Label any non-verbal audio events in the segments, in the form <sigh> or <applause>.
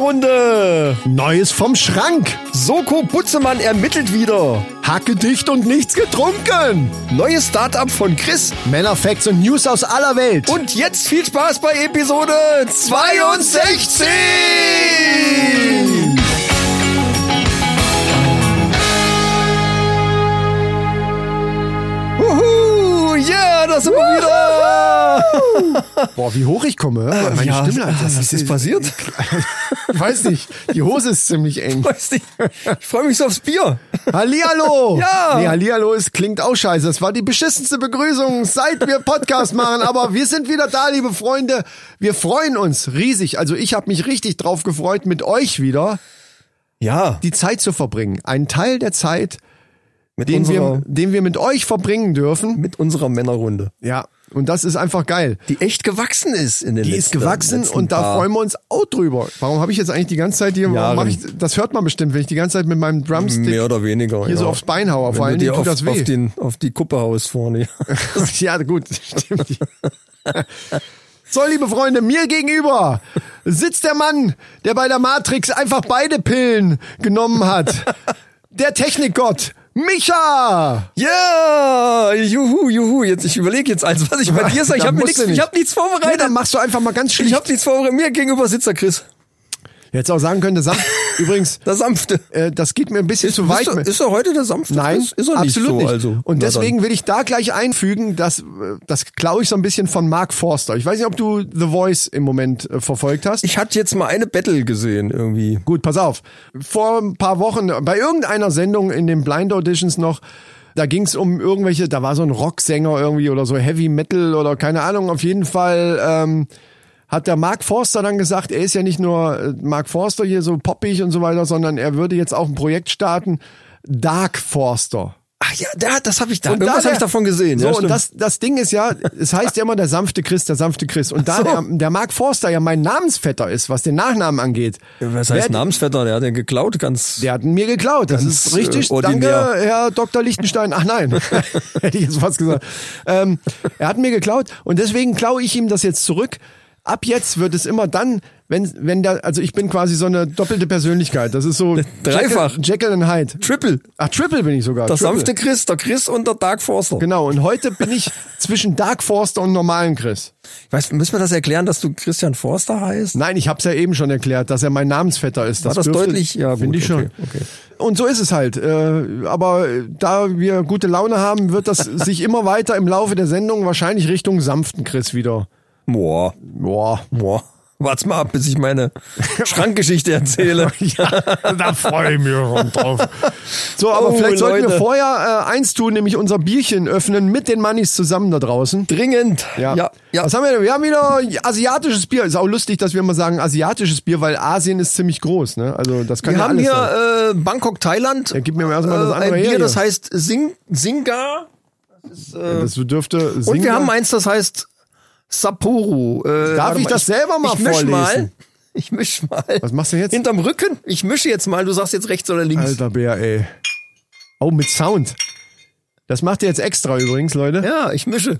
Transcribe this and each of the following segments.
Männerrunde. Neues vom Schrank. Soko Butzemann ermittelt wieder. Hacke dicht und nichts getrunken. Neues Startup von Chris. Männerfacts und News aus aller Welt. Und jetzt viel Spaß bei Episode 62. da sind wir wieder. Boah, wie hoch ich komme. hä? Meine ja, Stimme, Alter, was ist passiert? Ich weiß nicht. Die Hose ist ziemlich eng. Weiß nicht. Ich freue mich so aufs Bier. Hallihallo! Ja. Nee, Hallihallo, es klingt auch scheiße. Das war die beschissenste Begrüßung, seit wir Podcast machen. Aber wir sind wieder da, liebe Freunde. Wir freuen uns riesig. Also ich habe mich richtig drauf gefreut, mit euch wieder Ja, die Zeit zu verbringen. Einen Teil der Zeit, den unserer, wir, den wir mit euch verbringen dürfen. mit unserer Männerrunde. Ja, und das ist einfach geil. Die echt gewachsen ist in den Die letzten ist gewachsen und da freuen wir uns auch drüber. Warum habe ich jetzt eigentlich die ganze Zeit hier, mach ich, das hört man bestimmt, wenn ich die ganze Zeit mit meinem Drumstick Mehr oder weniger. hier ja. so aufs Bein haue. Vor dir tut auf, das weh. auf, den, auf die Kuppe haust vorne. <laughs> ja, gut, stimmt. So, liebe Freunde, mir gegenüber sitzt der Mann, der bei der Matrix einfach beide Pillen genommen hat. Der Technikgott, Micha! Ja, juhu, juhu. Jetzt, ich überlege jetzt eins, was ich bei dir sage. Ich habe nichts, ich habe nichts Nee, vorbereitet. dann machst du einfach mal ganz ich schlicht. habe nichts vorbereitet. Mir gegenüber sitzt der Chris. Jetzt auch sagen können, der Samt, <laughs> übrigens, Der Sanfte. äh, das geht mir ein bisschen zu weit. ist, er, ist er heute der Sanfte? Nein, Chris? ist er nicht absolut so. nicht. Also, und deswegen will ich da gleich einfügen, dass äh, das klaue ich so ein bisschen von Mark Forster. Ich weiß nicht, ob du The Voice im Moment äh, verfolgt hast. Ich hatte jetzt mal eine Battle gesehen irgendwie. Gut, pass auf. Vor ein paar Wochen bei irgendeiner Sendung in den Blind Auditions noch, da ging es um irgendwelche, da war so ein Rocksänger irgendwie oder so Heavy Metal oder keine Ahnung. Auf jeden Fall ähm, hat der Mark Forster dann gesagt, er ist ja nicht nur äh, Mark Forster hier so poppig und so weiter, sondern er würde jetzt auch ein Projekt starten, Dark Forster. Ach ja, der, das habe ich da. Und da Irgendwas habe der- ich davon gesehen. So, ja, und das, das Ding ist ja, es heißt ja immer der sanfte Chris, der sanfte Chris. Und da so. der, der Mark Forster ja mein Namensvetter ist, was den Nachnamen angeht, was heißt wer- Namensvetter? Der hat den geklaut, ganz. der hat mir geklaut. Das ist richtig. äh. Danke, Herr Dr. Lichtenstein. Ach nein, <laughs> hätte ich jetzt fast gesagt. Ähm, er hat mir geklaut und deswegen klaue ich ihm das jetzt zurück. Ab jetzt wird es immer dann, wenn, wenn der, also ich bin quasi so eine doppelte Persönlichkeit. Das ist so <laughs> Dreifach. Jekyll, Jekyll und Hyde. Triple. Ach, Triple bin ich sogar. Der Triple. sanfte Chris, der Chris und der Dark Forster. Genau, und heute bin ich zwischen Dark Forster und normalen Chris. Weißt, müssen wir das erklären, dass du Christian Forster heißt? Nein, ich habe es ja eben schon erklärt, dass er mein Namensvetter ist. War das dürfte- deutlich? Ja, finde ich schon. okay, okay. Und so ist es halt. Äh, aber da wir gute Laune haben, wird das <laughs> sich immer weiter im Laufe der Sendung wahrscheinlich Richtung sanften Chris wieder. Boah, Boah. boah. Wart's mal ab, bis ich meine Schrankgeschichte erzähle. <laughs> Ja, da freue ich mich schon drauf. So, aber Oh, vielleicht sollten wir Leute. vorher äh, eins tun, nämlich unser Bierchen öffnen mit den Mannis zusammen da draußen. Dringend. Ja. ja. ja. Was haben wir denn? Wir haben wieder asiatisches Bier. Ist auch lustig, dass wir immer sagen asiatisches Bier, weil Asien ist ziemlich groß. Ne? Also das kann Wir ja haben hier äh, Bangkok, Thailand. Ja, gib mir erstmal das äh, andere ein her Bier, hier. das heißt Sing Singa. Das dürfte Und Singa- wir haben eins, das heißt Sapporo. Äh, Darf ich das selber mal ich misch vorlesen? Mal. <laughs> Ich misch mal. Was machst du jetzt? Hinterm Rücken. Ich mische jetzt mal. Du sagst jetzt rechts oder links. Alter Bär, ey. Oh, mit Sound. Das macht ihr jetzt extra übrigens, Leute. Ja, ich mische.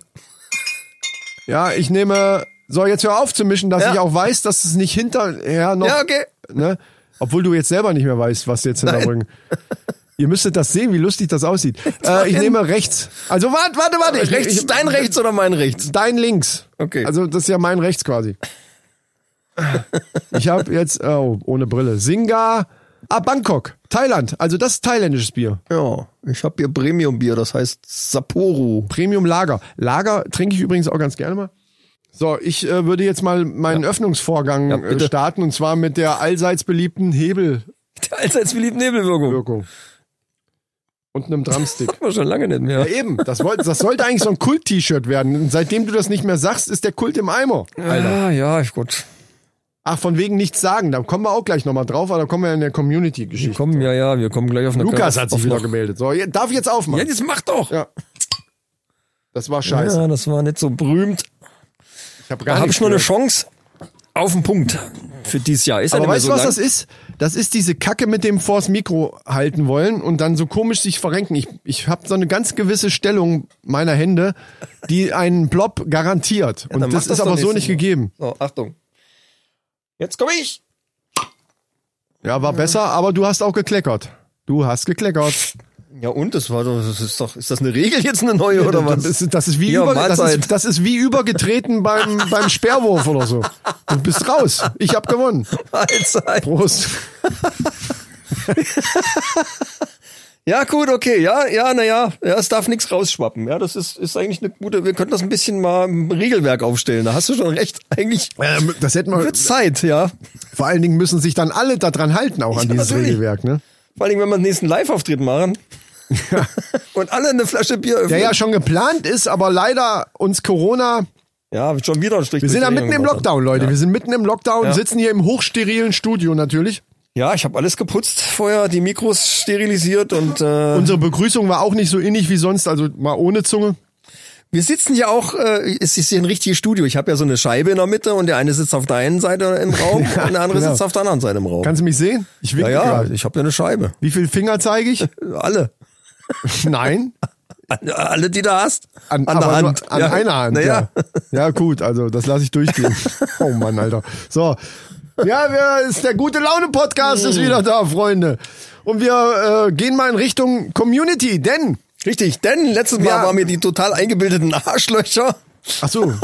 Ja, ich nehme. So, jetzt hör auf zu mischen, dass Ja. ich auch weiß, dass es nicht hinterher noch. Ja, okay. Ne? Obwohl du jetzt selber nicht mehr weißt, was jetzt hinterm. Rücken. <laughs> Ihr müsstet das sehen, wie lustig das aussieht. <laughs> Äh, ich nehme rechts. Also warte, warte, warte. Ich, rechts, ich, dein rechts oder mein rechts? Dein links. Okay. Also das ist ja mein rechts quasi. Ich habe jetzt, oh, ohne Brille. Singa. Ah, Bangkok. Thailand. Also das ist thailändisches Bier. Ja, ich habe hier Premium-Bier, das heißt Sapporo. Premium Lager. Lager trinke ich übrigens auch ganz gerne mal. So, ich äh, würde jetzt mal meinen Öffnungsvorgang Ja, äh, starten und zwar mit der allseits beliebten Hebelwirkung. <laughs> Der allseits beliebten Nebelwirkung. Und einem Drumstick. <laughs> Haben wir schon lange nicht mehr. Ja, eben, das, wollte, das sollte eigentlich so ein Kult-T-Shirt werden. Und seitdem du das nicht mehr sagst, ist der Kult im Eimer. Ah, ja, gut. Ach, von wegen nichts sagen. Da kommen wir auch gleich nochmal drauf, aber da kommen wir in der Wir Community-Geschichte. kommen, ja, ja, wir kommen gleich auf eine Lukas hat sich wieder noch- gemeldet. So, darf ich jetzt aufmachen? Ja, jetzt mach doch. Ja. Das war scheiße. Ja, das war nicht so berühmt. Ich habe Da gar habe nichts ich noch eine. Chance auf den Punkt für dieses Jahr. Ist ja Aber weißt du, so was lang. das ist? Das ist diese Kacke mit dem vors Mikro halten wollen und dann so komisch sich verrenken. Ich, ich habe so eine ganz gewisse Stellung meiner Hände, die einen Blob garantiert. dann und das das ist aber so nicht gegeben. So, Achtung. Jetzt komme ich. Ja, war besser, aber du hast auch gekleckert. Du hast gekleckert. Ja, und? Das war doch, das ist doch, ist das eine Regel jetzt eine neue oder was? Das ist, das ist wie Ja, über, das ist, das ist wie übergetreten beim, <laughs> beim Sperrwurf oder so. Du bist raus. Ich hab gewonnen. Mahlzeit. Prost. <laughs> Ja, gut, okay, ja, ja, na ja, ja, es darf nichts rausschwappen. Ja, das ist, ist eigentlich eine gute, wir könnten das ein bisschen mal im Regelwerk aufstellen. Da hast du schon recht. Eigentlich Ähm, das hätten wir, wird Zeit, ja. vor allen Dingen müssen sich dann alle daran halten, auch an Ja, dieses natürlich. Regelwerk, ne? Vor allem, wenn wir den nächsten Live-Auftritt machen. <laughs> Und alle eine Flasche Bier öffnen. Der ja schon geplant ist, aber leider uns Corona. Ja, schon wieder ein Strich Wir sind ja mitten im Lockdown, Leute. Wir sind mitten im Lockdown, Ja. sitzen hier im hochsterilen Studio natürlich. Ja, ich habe alles geputzt vorher, die Mikros sterilisiert und äh, Unsere Begrüßung war auch nicht so innig wie sonst, also mal ohne Zunge. Wir sitzen hier auch, äh, es ist hier ein richtiges Studio. Ich habe ja so eine Scheibe in der Mitte und der eine sitzt auf der einen Seite im Raum <laughs> und der andere genau. sitzt auf der anderen Seite im Raum. Kannst du mich sehen? Ich ja, winke ja, ich habe ja eine Scheibe. Wie viele Finger zeige ich? <laughs> Alle. <laughs> Nein. Alle, die du hast. An, An der nur Hand. An ja. einer Hand. Naja. Ja. ja, gut, also das lasse ich durchgehen. oh Mann, Alter. So. Ja, wir, ist der gute Laune Podcast ist wieder da, Freunde. Und wir äh, gehen mal in Richtung Community, denn Richtig, denn letztes Mal Ja. waren wir die total eingebildeten Arschlöcher. ach so,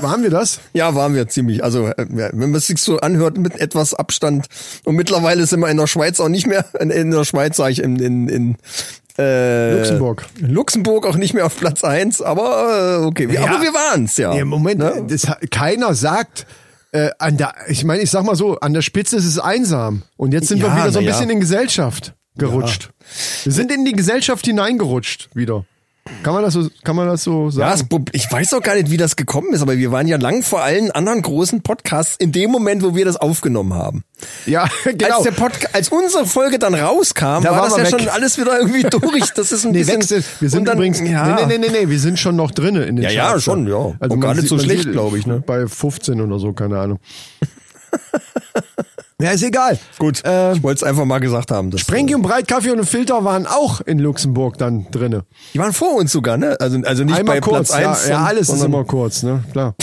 waren wir das? <laughs> Ja, waren wir ziemlich. Also, äh, ja, wenn man es sich so anhört, mit etwas Abstand. Und mittlerweile sind wir in der Schweiz auch nicht mehr, in, in der Schweiz sage ich, in, in, in äh, Luxemburg. Luxemburg auch nicht mehr auf Platz eins, aber äh, okay. Wir, Ja. Aber wir waren's, ja. Nee, Moment, Ne? das, keiner sagt, äh, an der, ich meine, ich sag mal so, an der Spitze ist es einsam. Und jetzt sind Ja, wir wieder so ein ja. bisschen in Gesellschaft gerutscht. Wir sind in die Gesellschaft hineingerutscht wieder. Kann man das so, kann man das so Ja, sagen? Prob- ich weiß auch gar nicht, wie das gekommen ist, aber wir waren ja lang vor allen anderen großen Podcasts in dem Moment, wo wir das aufgenommen haben. Ja, <laughs> genau. Als, der Podca als unsere Folge dann rauskam, Da war das ja weg. schon alles wieder irgendwie <laughs> durch. Das ist ein Nee, bisschen. wechsel. Wir sind dann, übrigens, ja. nee, nee, nee, nee, wir sind schon noch drinne in den Ja, ja, schon, ja. Also gar nicht so schlecht, sieht glaub ich, ne? Bei 15 oder so, keine Ahnung. <laughs> ja, ist egal. Gut, Äh, ich wollte es einfach mal gesagt haben. Das, Sprengi und Breit, Kaffee und ein Filter waren auch in Luxemburg dann drinne. die waren vor uns sogar, ne? Also, also nicht Einmal bei kurz, Platz eins. ja, ja, alles ist immer kurz, ne, klar.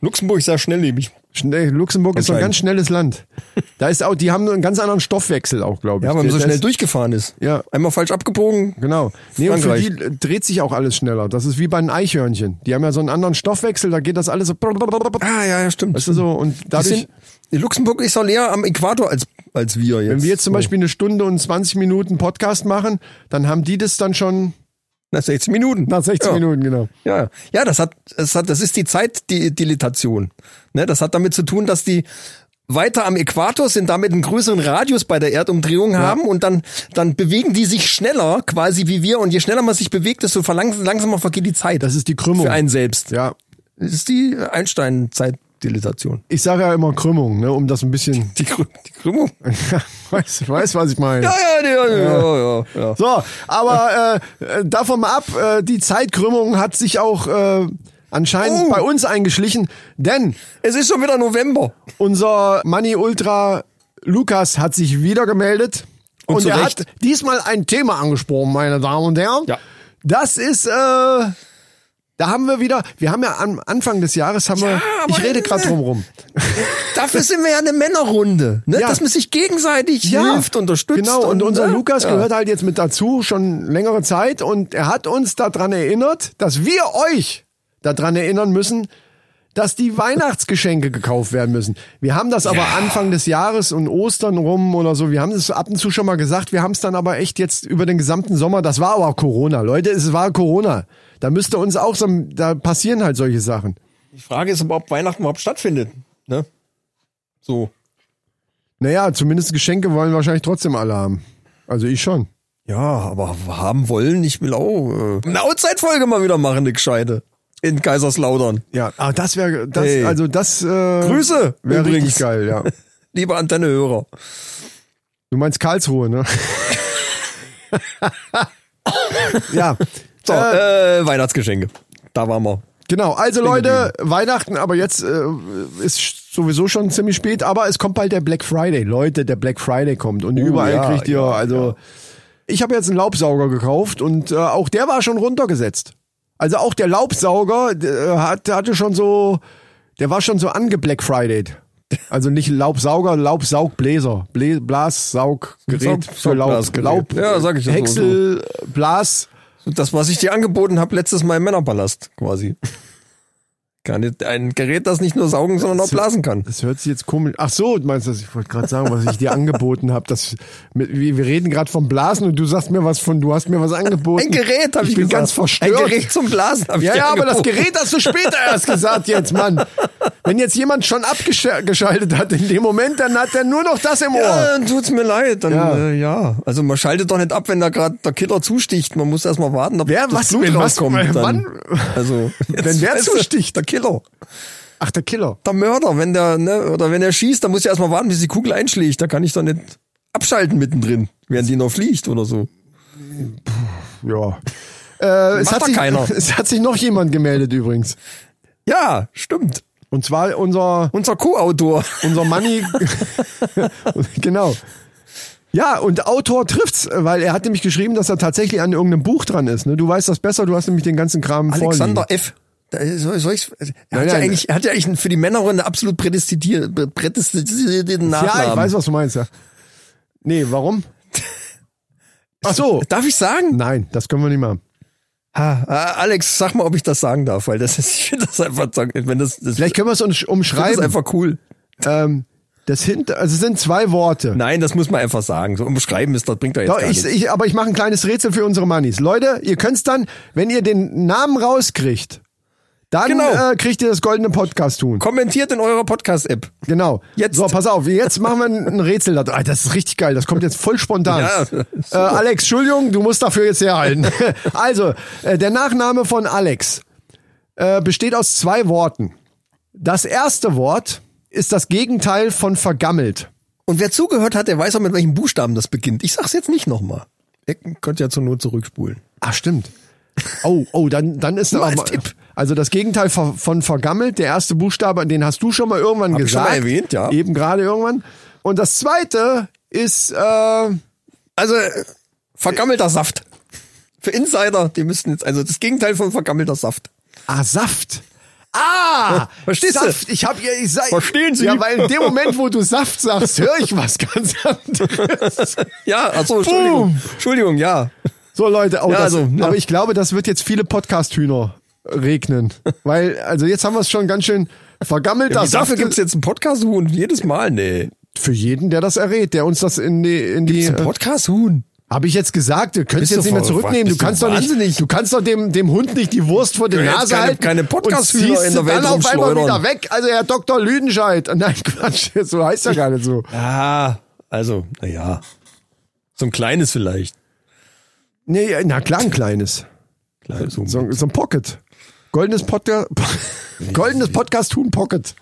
Luxemburg sehr schnelllebig. Schnell, Luxemburg ist ein ganz schnelles Land. <laughs> Da ist auch, die haben einen ganz anderen Stoffwechsel auch, glaube ich. Ja, weil man so Das- schnell durchgefahren ist. Ja. Einmal falsch abgebogen. Genau. Nee, und für die äh, dreht sich auch alles schneller. Das ist wie bei den Eichhörnchen. Die haben ja so einen anderen Stoffwechsel, da geht das alles so. Ah, ja, ja, stimmt. Weißt du so, und dadurch, Luxemburg ist doch näher am Äquator als, als wir jetzt. wenn wir jetzt zum Beispiel eine Stunde und 20 Minuten Podcast machen, dann haben die das dann schon Nach 16 Minuten. nach 16 ja. Minuten, genau. Ja, ja, das hat, das hat, das ist die Zeitdilatation. Ne, das hat damit zu tun, dass die weiter am Äquator sind, damit einen größeren Radius bei der Erdumdrehung haben und dann, dann bewegen die sich schneller, quasi wie wir. Und je schneller man sich bewegt, desto langsamer vergeht die Zeit. Das ist die Krümmung. für einen selbst. Ja. Das ist die Einstein-Zeitdilatation. Ich sage ja immer Krümmung, ne, um das ein bisschen. Die, Krü die Krümmung. <laughs> weißt, weißt, was ich meine. Ja, ja, ja, ja, ja, ja. So, aber äh, äh, davon ab, äh, die Zeitkrümmung hat sich auch äh, anscheinend Oh. bei uns eingeschlichen, denn Es ist schon wieder November. unser Money Ultra Lukas hat sich wieder gemeldet Und und, er Recht. hat diesmal ein Thema angesprochen, meine Damen und Herren. Ja. Das ist äh, da haben wir wieder, wir haben ja am Anfang des Jahres haben wir, aber ich rede gerade äh, drum rum. Dafür sind wir ja eine Männerrunde, ne? Ja. dass man sich gegenseitig hilft, unterstützt. Genau, und, unser ne? Lukas ja. gehört halt jetzt mit dazu, schon längere Zeit. Und er hat uns daran erinnert, dass wir euch daran erinnern müssen, dass die Weihnachtsgeschenke gekauft werden müssen. Wir haben das aber Anfang des Jahres und Ostern rum oder so, wir haben es ab und zu schon mal gesagt, wir haben es dann aber echt jetzt über den gesamten Sommer, das war aber Corona. Leute, es war Corona. Da müsste uns auch so, da passieren halt solche Sachen. Die Frage ist, ob Weihnachten überhaupt stattfindet. Ne? So. Naja, zumindest Geschenke wollen wahrscheinlich trotzdem alle haben. Also ich schon. Ja, aber haben wollen, ich will auch äh, eine Outside-Folge mal wieder machen, eine gescheite. In Kaiserslautern. Ja, aber das wäre, das, Hey. also das äh, Grüße wäre richtig geil, ja. <laughs> Liebe Antennehörer. Du meinst Karlsruhe, ne? <laughs> ja. So, Äh, äh, Weihnachtsgeschenke. Da waren wir. Genau, also Leute, Weihnachten, aber jetzt äh, ist sowieso schon ziemlich spät, aber es kommt bald der Black Friday. Leute, der Black Friday kommt und überall ja, kriegt ihr, ja, also ich habe jetzt einen Laubsauger gekauft und äh, auch der war schon runtergesetzt. Also auch der Laubsauger der hat, hatte schon so, der war schon so angeblack Fridayed. Also nicht Laubsauger, Laubsaugbläser, Blä Blassauggerät Saug- für Laub. Laub, Ja, sag ich ja so, Häcksel, Blas. Das, was ich dir angeboten habe, letztes Mal im Männerpalast quasi. Kann nicht- Ein Gerät, das nicht nur saugen, sondern auch blasen kann. Das hört sich jetzt komisch. Ach so, du meinst das? Ich wollte gerade sagen, was ich dir angeboten habe. Wir wir reden gerade vom Blasen und du sagst mir was von, du hast mir was angeboten. Ein Gerät, habe ich, ich bin gesagt. ganz verstört. Ein Gerät zum Blasen habe ich Ja, ja, aber das angeboten. Gerät hast du später erst gesagt jetzt, Mann. Wenn jetzt jemand schon abgeschaltet hat in dem Moment, dann hat er nur noch das im Ohr. Ja, dann tut's mir leid. Dann, Ja. Äh, ja. Also man schaltet doch nicht ab, wenn da gerade der Killer zusticht. Man muss erst mal warten, ob Wer, das was, Blut wenn, was, rauskommt. wann? Also, <laughs> Wenn wer du, zusticht? Der Killer. Ach, der Killer. Der Mörder, wenn der, ne, oder wenn er schießt, dann muss ich erst mal warten, bis die Kugel einschlägt. Da kann ich doch nicht abschalten mittendrin, während die noch fliegt oder so. Ja. Äh, es, hat sich, keiner. <laughs> es hat sich noch jemand gemeldet übrigens. Ja, stimmt. Und zwar unser, Unser Co-Autor. unser Money. <laughs> genau. Ja, und Autor trifft's, weil er hat nämlich geschrieben, dass er tatsächlich an irgendeinem Buch dran ist. Ne? Du weißt das besser, du hast nämlich den ganzen Kram Alexander vorliegen. F. Soll, soll ich's, er, Nein, hat ja eigentlich, er hat ja eigentlich für die Männerrunde absolut prädestiniert- prädestinierten Nachnamen. Ja, ich weiß, was du meinst, ja. Nee, warum? Ach so. Darf ich sagen? Nein, das können wir nicht machen. Ha, ah, Alex, sag mal, ob ich das sagen darf, weil das ist, ich finde das einfach, wenn das, das, Vielleicht können wir es uns ich finde das umschreiben. einfach cool. Ähm, das hint, also es sind zwei Worte. Nein, das muss man einfach sagen. So umschreiben ist, das bringt doch jetzt Doch, gar ich, nichts. ich, aber ich mache ein kleines Rätsel für unsere Mannis. Leute, ihr könnt's dann, wenn ihr den Namen rauskriegt, dann Genau. äh, kriegt ihr das goldene Podcast tun. Kommentiert in eurer Podcast-App. Genau. Jetzt. So, pass auf, jetzt machen wir ein Rätsel. da- Ah, Das ist richtig geil, das kommt jetzt voll spontan. Ja, äh. Alex, Entschuldigung, du musst dafür jetzt herhalten. <laughs> also, äh, der Nachname von Alex äh, besteht aus zwei Worten. Das erste Wort ist das Gegenteil von vergammelt. Und wer zugehört hat, der weiß auch, mit welchem Buchstaben das beginnt. Ich sag's jetzt nicht nochmal. Ihr könnt ja zur Not zurückspulen. Ah, stimmt. Oh, oh, dann, dann ist aber, Tipp. also das Gegenteil von, vergammelt, der erste Buchstabe, den hast du schon mal irgendwann Hab ich schon gesagt. mal erwähnt, ja. Eben gerade irgendwann. Und das zweite ist, äh, Also, vergammelter Saft. Für Insider, die müssten jetzt, also das Gegenteil von vergammelter Saft. ah, Saft. Ah, Verstehst du? Saft. Ich hab ja, ich sag, Verstehen Sie? Ja, weil in dem Moment, wo du Saft sagst, höre ich was ganz anderes. <laughs> Ja, also Entschuldigung. Boom. Entschuldigung, ja. So Leute, oh, Ja, das, also, ja. aber ich glaube, das wird jetzt viele Podcast-Hühner regnen. <laughs> weil, also jetzt haben wir es schon ganz schön vergammelt. ja dafür Saft- gibt's jetzt einen Podcast-Huhn jedes Mal? Nee. Für jeden, der das errät, der uns das in die, in die, Gibt's äh, Podcast-Huhn? habe ich jetzt gesagt, du könntest jetzt nicht mehr zurücknehmen. Du kannst doch nicht, du kannst doch dem, dem Hund nicht die Wurst vor die jetzt Nase keine- halten. keine und Podcast-Hühner ziehst in der Welt dann auf einmal wieder weg. Also Herr Dr. Lüdenscheid. <laughs> Nein, Quatsch, so heißt er gar nicht so. Ja, also, naja. So ein kleines vielleicht. Nee, na klar, ein kleines. Klein, so, So, ein Pocket. Goldenes Podcast, <laughs> goldenes Podcast Huhn Pocket.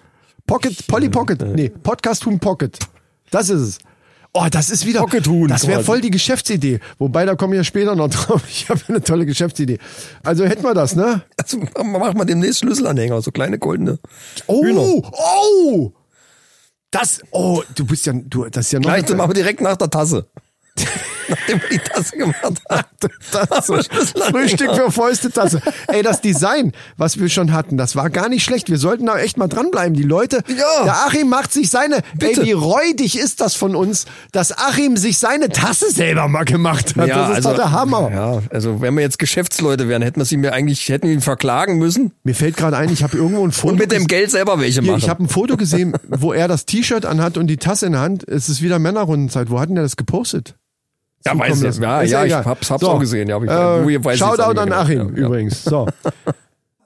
Pocket, Polly Pocket. Nee, Podcast Huhn Pocket. Das ist es. Oh, das ist wieder. Pocket Huhn Das wäre voll die Geschäftsidee. Wobei, da komme ich ja später noch <laughs> drauf. Ich habe eine tolle Geschäftsidee. Also hätten wir das, ne? also, mach mal demnächst Schlüsselanhänger, so kleine goldene. Oh, Hühner. oh! Das, oh, du bist ja, du, das ist ja noch. Gleich, dann machen wir direkt nach der Tasse. <laughs> Nachdem wir die Tasse gemacht haben. Das so Frühstück für Fäuste Tasse. Ey, das Design, was wir schon hatten, das war gar nicht schlecht. Wir sollten da echt mal dranbleiben. Die Leute, Ja. der Achim macht sich seine, Bitte. ey, wie räudig ist das von uns, dass Achim sich seine Tasse selber mal gemacht hat. das ist doch der Hammer. Ja, also wenn wir jetzt Geschäftsleute wären, hätten wir sie mir eigentlich, hätten wir ihn verklagen müssen Mir fällt gerade ein, ich habe irgendwo ein Foto und mit dem Geld selber welche Hier, machen. ich habe ein Foto gesehen, wo er das T-Shirt anhat und die Tasse in der Hand. Es ist wieder Männerrundenzeit. Wo hat denn der das gepostet? Ja, weiß ich, ja, Ist ja, ich hab's, hab's So, auch gesehen. Ja, hab ich, äh, ihr Shoutout an Achim. Ja, ja. übrigens. So. <laughs>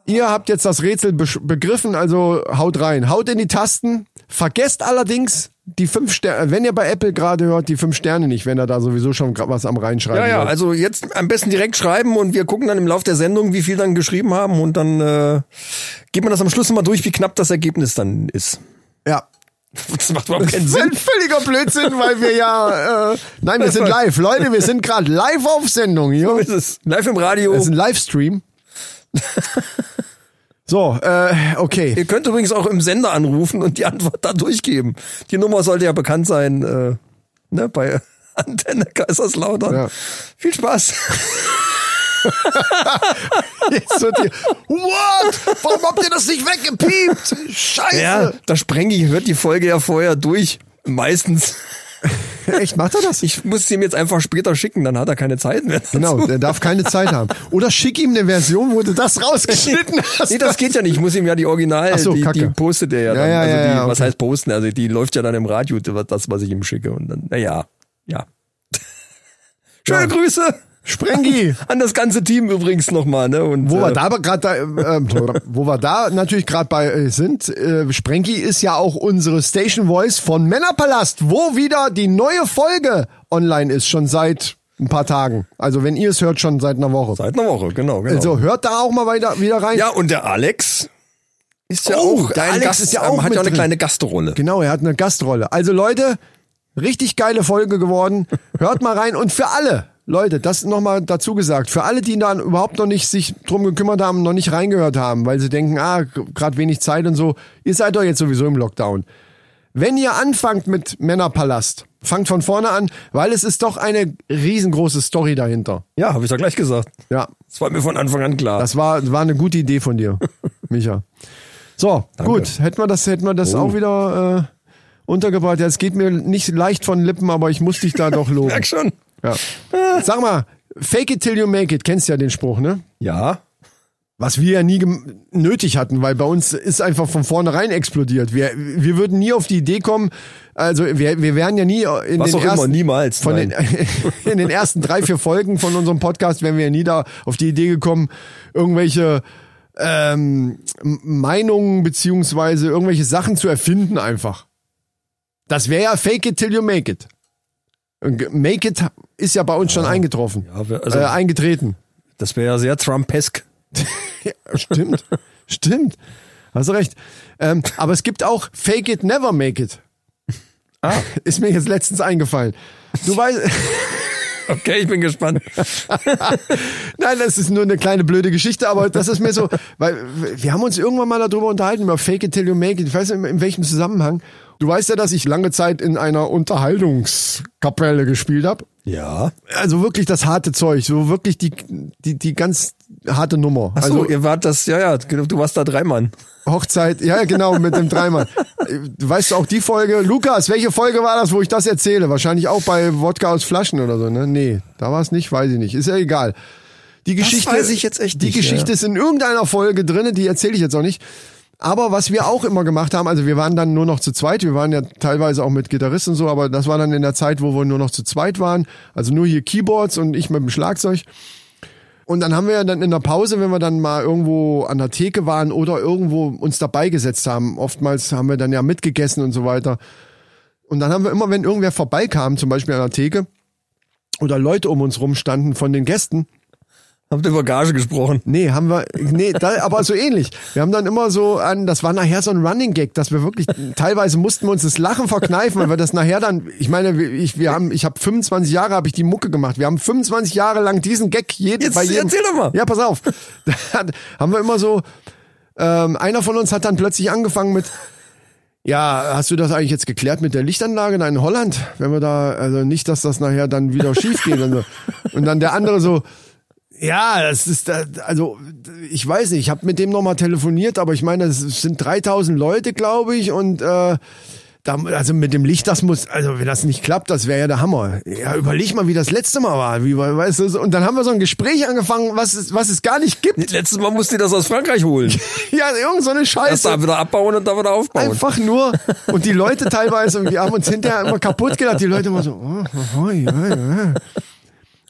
Ihr habt jetzt das Rätsel besch- begriffen, also haut rein. Haut in die Tasten. Vergesst allerdings die fünf Sterne, wenn ihr bei Apple gerade hört, die fünf Sterne nicht, wenn er da sowieso schon was am reinschreiben Ja, ja, seid. also jetzt am besten direkt schreiben und wir gucken dann im Lauf der Sendung, wie viel dann geschrieben haben und dann äh, geht man das am Schluss mal durch, wie knapp das Ergebnis dann ist. Das macht überhaupt keinen Das ist Sinn. ein völliger Blödsinn, weil wir ja, äh, nein, wir sind live. Leute, wir sind gerade live auf Sendung hier. So ist es. Live im Radio. Das ist ein Livestream. So, äh, okay. Ihr könnt übrigens auch im Sender anrufen und die Antwort da durchgeben. Die Nummer sollte ja bekannt sein, äh, ne, bei <laughs> Antenne Kaiserslautern. Ja. Viel Spaß. <laughs> Hier, what? Warum habt ihr das nicht weggepiept? Scheiße. Ja, da Sprengi hört die Folge ja vorher durch. Meistens. <laughs> Echt, macht er das? Ich muss sie ihm jetzt einfach später schicken, dann hat er keine Zeit mehr. Genau, der darf keine Zeit haben. Oder schick ihm eine Version, wo du das rausgeschnitten hast. Nee, das geht ja nicht. Ich muss ihm ja die Original, Ach so, die, Kacke. die postet er ja Ja, dann. ja, also ja, die, ja, was okay. heißt posten? Also die läuft ja dann im Radio, das, was ich ihm schicke. Und dann, naja, ja. <laughs> Schöne Ja. Grüße Sprengi. an das ganze Team übrigens nochmal, ne? Und, Wo wir äh, da aber gerade da, äh, <laughs> wo wir da natürlich gerade bei äh, sind, äh, Sprenki ist ja auch unsere Station Voice von Männerpalast, wo wieder die neue Folge online ist, schon seit ein paar Tagen. Also wenn ihr es hört, schon seit einer Woche. Seit einer Woche, genau, genau. Also hört da auch mal weiter, wieder rein. ja, und der Alex ist ja Oh, auch, der ein Alex Gast, ist ja auch ähm, hat mit ja auch eine kleine Gastrolle. Genau, er hat eine Gastrolle. Also Leute, richtig geile Folge geworden. <laughs> Hört mal rein und für alle, Leute, das nochmal dazu gesagt, für alle, die dann überhaupt noch nicht sich drum gekümmert haben, noch nicht reingehört haben, weil sie denken, ah, gerade wenig Zeit und so, ihr seid doch jetzt sowieso im Lockdown. Wenn ihr anfangt mit Männerpalast, fangt von vorne an, weil es ist doch eine riesengroße Story dahinter. Ja, habe ich doch gleich gesagt. Ja, Das war mir von Anfang an klar. das war, war eine gute Idee von dir, <laughs> Micha. So, gut, hätten wir das, hätten wir das auch wieder äh, untergebracht. Ja, es geht mir nicht leicht von Lippen, aber ich muss dich da doch <laughs> loben. Merk schon. Ja. Sag mal, fake it till you make it, kennst ja den Spruch, ne? Ja. Was wir ja nie nötig hatten, weil bei uns ist einfach von vornherein explodiert. Wir, wir würden nie auf die Idee kommen, also wir, wir wären ja nie in Was den auch immer, ersten, niemals, Von den, <laughs> in den ersten drei, vier Folgen von unserem Podcast wären wir ja nie da auf die Idee gekommen, irgendwelche ähm, Meinungen beziehungsweise irgendwelche Sachen zu erfinden einfach. Das wäre ja fake it till you make it. Make it ist ja bei uns schon eingetroffen. Ja, wir- also- äh, eingetreten. Das wäre ja sehr Trumpesk. <laughs> Ja, stimmt. stimmt. Hast du recht. Ähm, aber es gibt auch Fake it, never make it. Ah. <laughs> Ist mir jetzt letztens eingefallen. Du weißt, <laughs> Okay, ich bin gespannt. nein, das ist nur eine kleine blöde Geschichte, aber das ist mir so, weil wir haben uns irgendwann mal darüber unterhalten, über Fake it till you make it. Ich weiß nicht, in welchem Zusammenhang. Du weißt ja, dass ich lange Zeit in einer Unterhaltungskapelle gespielt habe. Ja. Also wirklich das harte Zeug, so wirklich die, die, die ganz harte Nummer. Ach so, also ihr wart das, ja, ja, du warst da Dreimann. Hochzeit, ja genau, mit dem Dreimann. Du weißt auch die Folge, Lukas, welche Folge war das, wo ich das erzähle? Wahrscheinlich auch bei Wodka aus Flaschen oder so, ne? Nee, da war es nicht, weiß ich nicht. Ist ja egal. Die Geschichte, weiß ich jetzt echt die nicht, Geschichte ja. ist in irgendeiner Folge drinne, die erzähle ich jetzt auch nicht. Aber was wir auch immer gemacht haben, also wir waren dann nur noch zu zweit, wir waren ja teilweise auch mit Gitarristen so, aber das war dann in der Zeit, wo wir nur noch zu zweit waren, also nur hier Keyboards und ich mit dem Schlagzeug. Und dann haben wir dann in der Pause, wenn wir dann mal irgendwo an der Theke waren oder irgendwo uns dabei gesetzt haben, oftmals haben wir dann ja mitgegessen und so weiter. Und dann haben wir immer, wenn irgendwer vorbeikam, zum Beispiel an der Theke, oder Leute um uns rum standen von den Gästen, Habt ihr über Gage gesprochen? Nee, haben wir, nee, da, aber so ähnlich. Wir haben dann immer so an, das war nachher so ein Running Gag, dass wir wirklich, teilweise mussten wir uns das Lachen verkneifen, weil wir das nachher dann, ich meine, ich, wir haben, ich habe 25 Jahre habe ich die Mucke gemacht. Wir haben 25 Jahre lang diesen Gag jeden, Jetzt bei jedem. erzähl doch mal. Ja, pass auf. Da haben wir immer so, ähm, einer von uns hat dann plötzlich angefangen mit, ja, hast du das eigentlich jetzt geklärt mit der Lichtanlage da in Holland? Wenn wir da, also nicht, dass das nachher dann wieder schief geht. Und, so. und dann der andere so, ja, das ist, also ich weiß nicht, ich habe mit dem nochmal telefoniert, aber ich meine, es sind 3000 Leute, glaube ich, und äh, da, also mit dem Licht, das muss, also wenn das nicht klappt, das wäre ja der Hammer. Ja, überleg mal, wie das letzte Mal war. Wie, weißt du, und dann haben wir so ein Gespräch angefangen, was es, was es gar nicht gibt. Letztes Mal musste ihr das aus Frankreich holen. <laughs> Ja, irgend so eine Erst Scheiße. da wieder abbauen und da wieder aufbauen. Einfach nur, und die Leute teilweise, wir haben uns hinterher immer kaputt gedacht, die Leute immer so, oh, oh, ja, ja.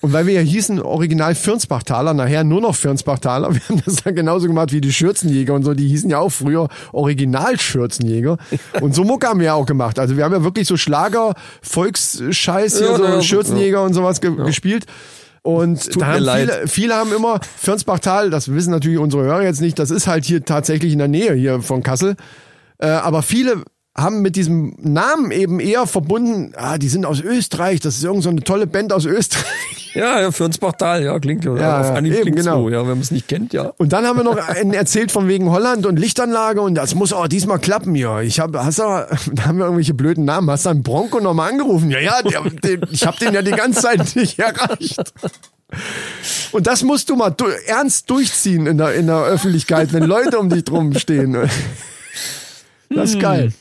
Und weil wir ja hießen Original Firnsbachtaler, nachher nur noch Firnsbachtaler, <laughs> wir haben das dann genauso gemacht wie die Schürzenjäger und so, die hießen ja auch früher Original Schürzenjäger. Und so Mucke haben wir ja auch gemacht. Also wir haben ja wirklich so Schlager, Volksscheiß hier, Ja, so ja, Schürzenjäger und sowas ge gespielt. Und da haben viele, viele haben immer Firnsbachtal, das wissen natürlich unsere Hörer jetzt nicht, das ist halt hier tatsächlich in der Nähe hier von Kassel. Äh, aber viele haben mit diesem Namen eben eher verbunden, ah, die sind aus Österreich, das ist irgend so eine tolle Band aus Österreich. Ja, ja, für uns Bachtal, ja, klingt ja. Ja, auf ja, Anhieb eben, genau. so, ja, wenn man es nicht kennt, ja. Und dann haben wir noch einen erzählt von wegen Holland und Lichtanlage und das muss auch diesmal klappen hier. Ich habe, hast du, <laughs> da haben wir irgendwelche blöden Namen. Hast du einen Bronco nochmal angerufen? Ja, ja, der, der, ich habe den ja die ganze Zeit nicht erreicht. Und das musst du mal du, ernst durchziehen in der, in der Öffentlichkeit, wenn Leute um dich drum stehen. Das ist geil.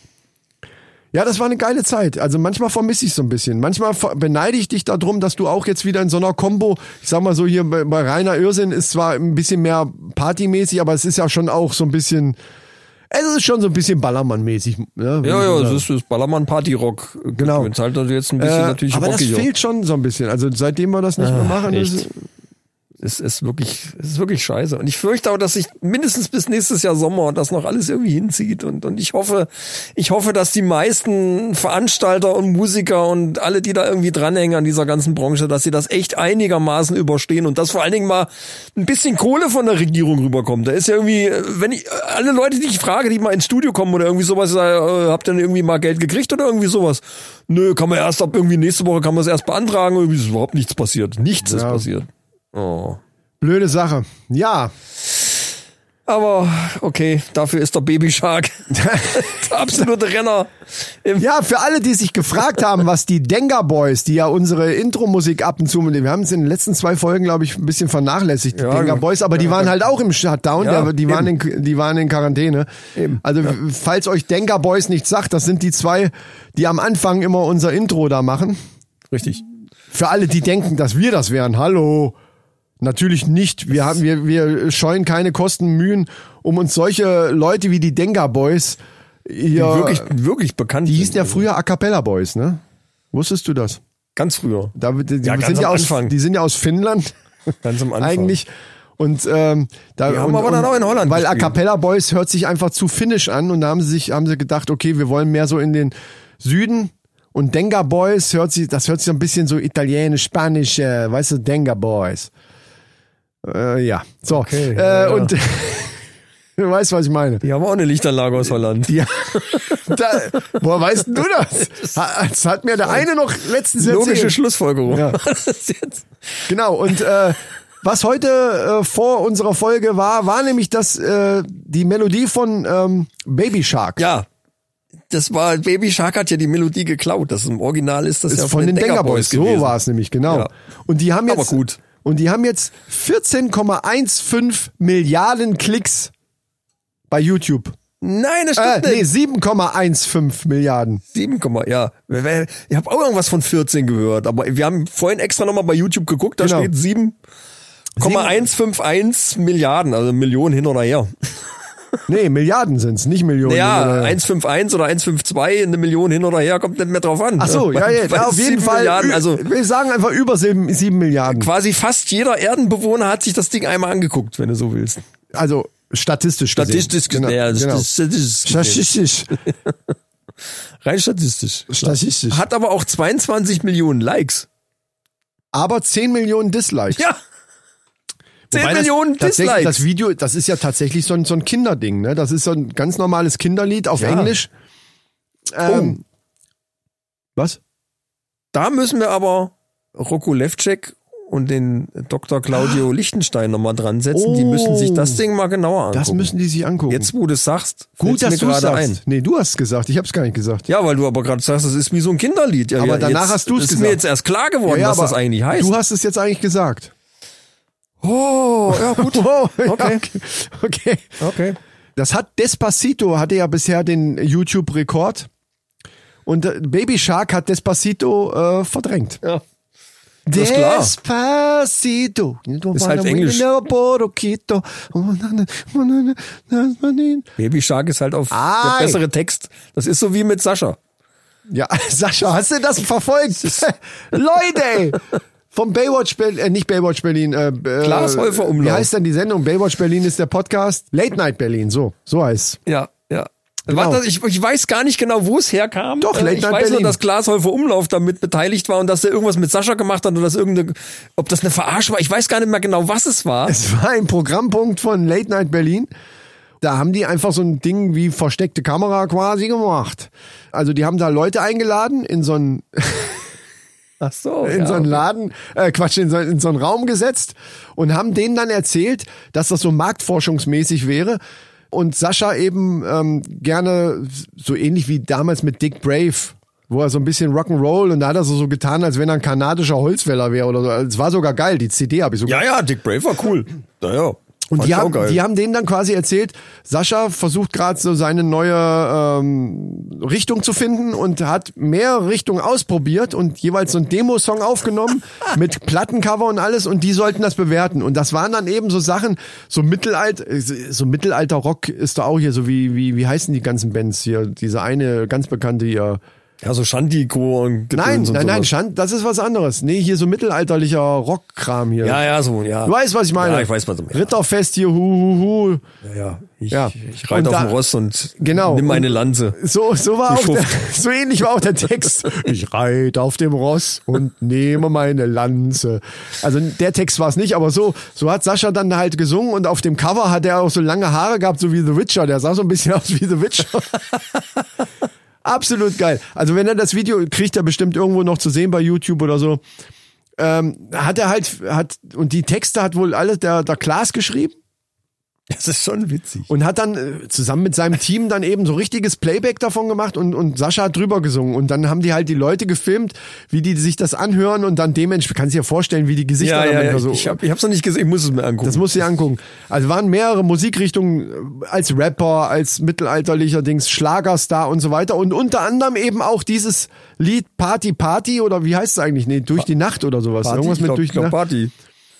Ja, das war eine geile Zeit. Also manchmal vermisse ich so ein bisschen. Manchmal beneide ich dich darum, dass du auch jetzt wieder in so einer Combo, ich sag mal so hier bei, bei Rainer Irrsinn ist zwar ein bisschen mehr partymäßig, aber es ist ja schon auch so ein bisschen, es ist schon so ein bisschen Ballermann-mäßig. Ne? Ja, ja, das ist das Ballermann Party Rock. Genau. Jetzt halt jetzt ein bisschen äh, natürlich aber das fehlt schon so ein bisschen. Also seitdem wir das nicht mehr machen, echt. ist, Es ist wirklich, es ist wirklich scheiße. Und ich fürchte auch, dass sich mindestens bis nächstes Jahr Sommer das noch alles irgendwie hinzieht. Und, und ich hoffe, ich hoffe, dass die meisten Veranstalter und Musiker und alle, die da irgendwie dranhängen an dieser ganzen Branche, dass sie das echt einigermaßen überstehen und dass vor allen Dingen mal ein bisschen Kohle von der Regierung rüberkommt. Da ist ja irgendwie, wenn ich, alle Leute, die ich frage, die mal ins Studio kommen oder irgendwie sowas, äh, habt ihr denn irgendwie mal Geld gekriegt oder irgendwie sowas? Nö, kann man erst ab irgendwie nächste Woche kann man es erst beantragen. Irgendwie ist überhaupt nichts passiert. Nichts ist Ja. passiert. Oh. blöde Sache. Ja, Aber okay, dafür ist der Baby Shark <laughs> der absolute Renner. Ja, für alle, die sich gefragt haben, was die Denga Boys, die ja unsere Intro-Musik ab und zu, wir haben es in den letzten zwei Folgen, glaube ich, ein bisschen vernachlässigt, die Ja, Denga ja. Boys, aber die waren halt auch im Shutdown, Ja, der, die, waren in, die waren in Quarantäne. Eben. Also, falls euch Denga Boys nichts sagt, das sind die zwei, die am Anfang immer unser Intro da machen. Richtig. Für alle, die denken, dass wir das wären, hallo. Natürlich nicht. Wir haben, wir, wir scheuen keine Kosten, Mühen, um uns solche Leute wie die Denga Boys hier, Wirklich, wirklich bekannt. die hießen ja sind. früher A Cappella Boys, ne? Wusstest du das? Ganz früher. Da, die, die Ja, sind ja aus, Anfang. die sind ja aus Finnland <laughs> Ganz am Anfang. eigentlich. Und ähm, da Die haben und, aber dann auch in Holland weil A. Cappella Boys hört sich einfach zu finnisch an und da haben sie sich haben sie gedacht, okay, wir wollen mehr so in den Süden und Denga Boys hört sich das hört sich ein bisschen so italienisch, spanisch, äh, weißt du, Denga Boys. Äh, ja, so Okay, äh, ja, ja. und <laughs> du weißt, was ich meine. Die haben auch eine Lichtanlage aus Holland. Ja, <laughs> da, woher weißt du das? Das hat mir der eine noch letztens Logische erzählt. Schlussfolgerung. Ja. <laughs> Ist Genau, und äh, was heute äh, vor unserer Folge war, war nämlich das äh, die Melodie von ähm, Baby Shark. ja. Das war, Baby Shark hat ja die Melodie geklaut. Das im Original ist das ist ja von den Denker Denker Boys. So gewesen. war es nämlich, genau. Ja. Und die haben Aber jetzt gut. Und die haben jetzt 14,15 Milliarden Klicks bei YouTube. Nein, das Äh, stimmt nee, nicht. 7,15 Milliarden. 7, ja. Ich habe auch irgendwas von 14 gehört, aber wir haben vorhin extra nochmal bei YouTube geguckt, da Genau. steht 7,151 Milliarden, also Millionen hin oder her. Nee, Milliarden sind's, nicht Millionen. Ja, Oder- 151 oder 152, eine Million hin oder her, kommt nicht mehr drauf an. Ach so, ja, ja, <laughs> ja auf jeden sieben Fall. Milliarden, also wir sagen einfach über 7, 7 Milliarden. quasi fast jeder Erdenbewohner hat sich das Ding einmal angeguckt, wenn du so willst. Also statistisch. Statistisch Genau, gesehen. Genau. das- statistisch. Statistisch. <laughs> Rein statistisch. Statistisch. Hat aber auch 22 Millionen Likes. aber 10 Millionen Dislikes. Ja. 10 Wobei das Millionen tatsächlich Dislikes. Das Video, das ist ja tatsächlich so ein, so ein Kinderding, ne? Das ist so ein ganz normales Kinderlied auf Ja. Englisch. Ähm, Was? Da müssen wir aber Rocco Levcek und den Dr. Claudio Lichtenstein nochmal dran setzen. Die Oh. müssen sich das Ding mal genauer angucken. Das müssen die sich angucken. Jetzt, wo du es sagst, Gut, dass du es sagst. ein. Nee, du hast gesagt. Ich habe es gar nicht gesagt. Ja, weil du aber gerade sagst, es ist wie so ein Kinderlied. Ja, Aber ja, danach jetzt hast du's ist gesagt. mir jetzt erst klar geworden, Ja, was das eigentlich heißt. Du hast es jetzt eigentlich gesagt. Oh, ja gut. <laughs> Oh, ja, Okay. okay. Okay. Das hat Despacito hatte ja bisher den YouTube-Rekord. Und äh, Baby Shark hat Despacito äh, verdrängt. Ja. ist klar. Despacito. Ist halt Englisch. Baby Shark ist halt auf Ei. der bessere Text. Das ist so wie mit Sascha. Ja, <laughs> Sascha, hast du das verfolgt? <laughs> Leute. Vom Baywatch Berlin, äh, nicht Baywatch Berlin, äh, äh, Glashäufer Umlauf. Wie heißt denn die Sendung? Baywatch Berlin ist der Podcast. Late Night Berlin, so, so heißt Ja, ja. Genau. Warte, ich, ich weiß gar nicht genau, wo es herkam. Doch, Äh, Late ich Night weiß nur, Berlin. dass Glashäufer Umlauf damit beteiligt war und dass er irgendwas mit Sascha gemacht hat oder dass irgendeine, ob das eine Verarschung war. Ich weiß gar nicht mehr genau, was es war. Es war ein Programmpunkt von Late Night Berlin. Da haben die einfach so ein Ding wie versteckte Kamera quasi gemacht. Also die haben da Leute eingeladen in so einen <laughs> Ach so. in ja. so einen Laden, äh, Quatsch, in so, in so einen Raum gesetzt und haben denen dann erzählt, dass das so marktforschungsmäßig wäre. Und Sascha eben ähm, gerne so ähnlich wie damals mit Dick Brave, wo er so ein bisschen Rock'n'Roll und da hat er so, so getan, als wenn er ein kanadischer Holzfäller wäre oder so. Es war sogar geil, die CD habe ich sogar. Ja, ja, Dick Brave war cool. Naja. Und fand die haben, geil. die haben denen dann quasi erzählt, Sascha versucht gerade so seine neue ähm, Richtung zu finden und hat mehrere Richtungen ausprobiert und jeweils so einen Demo-Song aufgenommen <laughs> mit Plattencover und alles und die sollten das bewerten. Und das waren dann eben so Sachen, so Mittelalter, so Mittelalter-Rock ist da auch hier, so wie, wie, wie heißen die ganzen Bands hier? Diese eine ganz bekannte hier. Ja, so Shandy-Chor und Gedöns Nein, und nein, nein. Schand, das ist was anderes. Nee, hier so mittelalterlicher Rockkram hier. Ja, ja, so, ja. Du weißt, was ich meine. Ja, ich weiß, was du meinst. Ritterfest hier, hu, hu, hu. Ja, ja. Ich, Ja. ich reite Und auf da- dem Ross und Genau. nimm meine Lanze. So, so war auch der, <laughs> so ähnlich war auch der Text. <laughs> Ich reite auf dem Ross und nehme meine Lanze. Also der Text war es nicht, aber so, so hat Sascha dann halt gesungen und auf dem Cover hat er auch so lange Haare gehabt, so wie The Witcher. Der sah so ein bisschen <laughs> aus wie The Witcher. Absolut geil. Also wenn er das Video kriegt, er bestimmt irgendwo noch zu sehen bei YouTube oder so. Ähm, hat er halt, hat, und die Texte hat wohl alle der, der Klaas geschrieben Das ist schon witzig. und hat dann äh, zusammen mit seinem Team dann eben so richtiges Playback davon gemacht und, und Sascha hat drüber gesungen. Und dann haben die halt die Leute gefilmt, wie die sich das anhören und dann dementsprechend, kannst du dir vorstellen, wie die Gesichter Ja, ja, ja. so. Ich, hab, ich hab's noch nicht gesehen, ich muss es mir angucken. das musst du dir angucken. Also waren mehrere Musikrichtungen äh, als Rapper, als mittelalterlicher Dings, Schlagerstar und so weiter. Und unter anderem eben auch dieses Lied Party Party oder wie heißt es eigentlich? Nee, durch die Nacht oder sowas. Party, Irgendwas ich mit glaub, durch ich die Nacht. Party.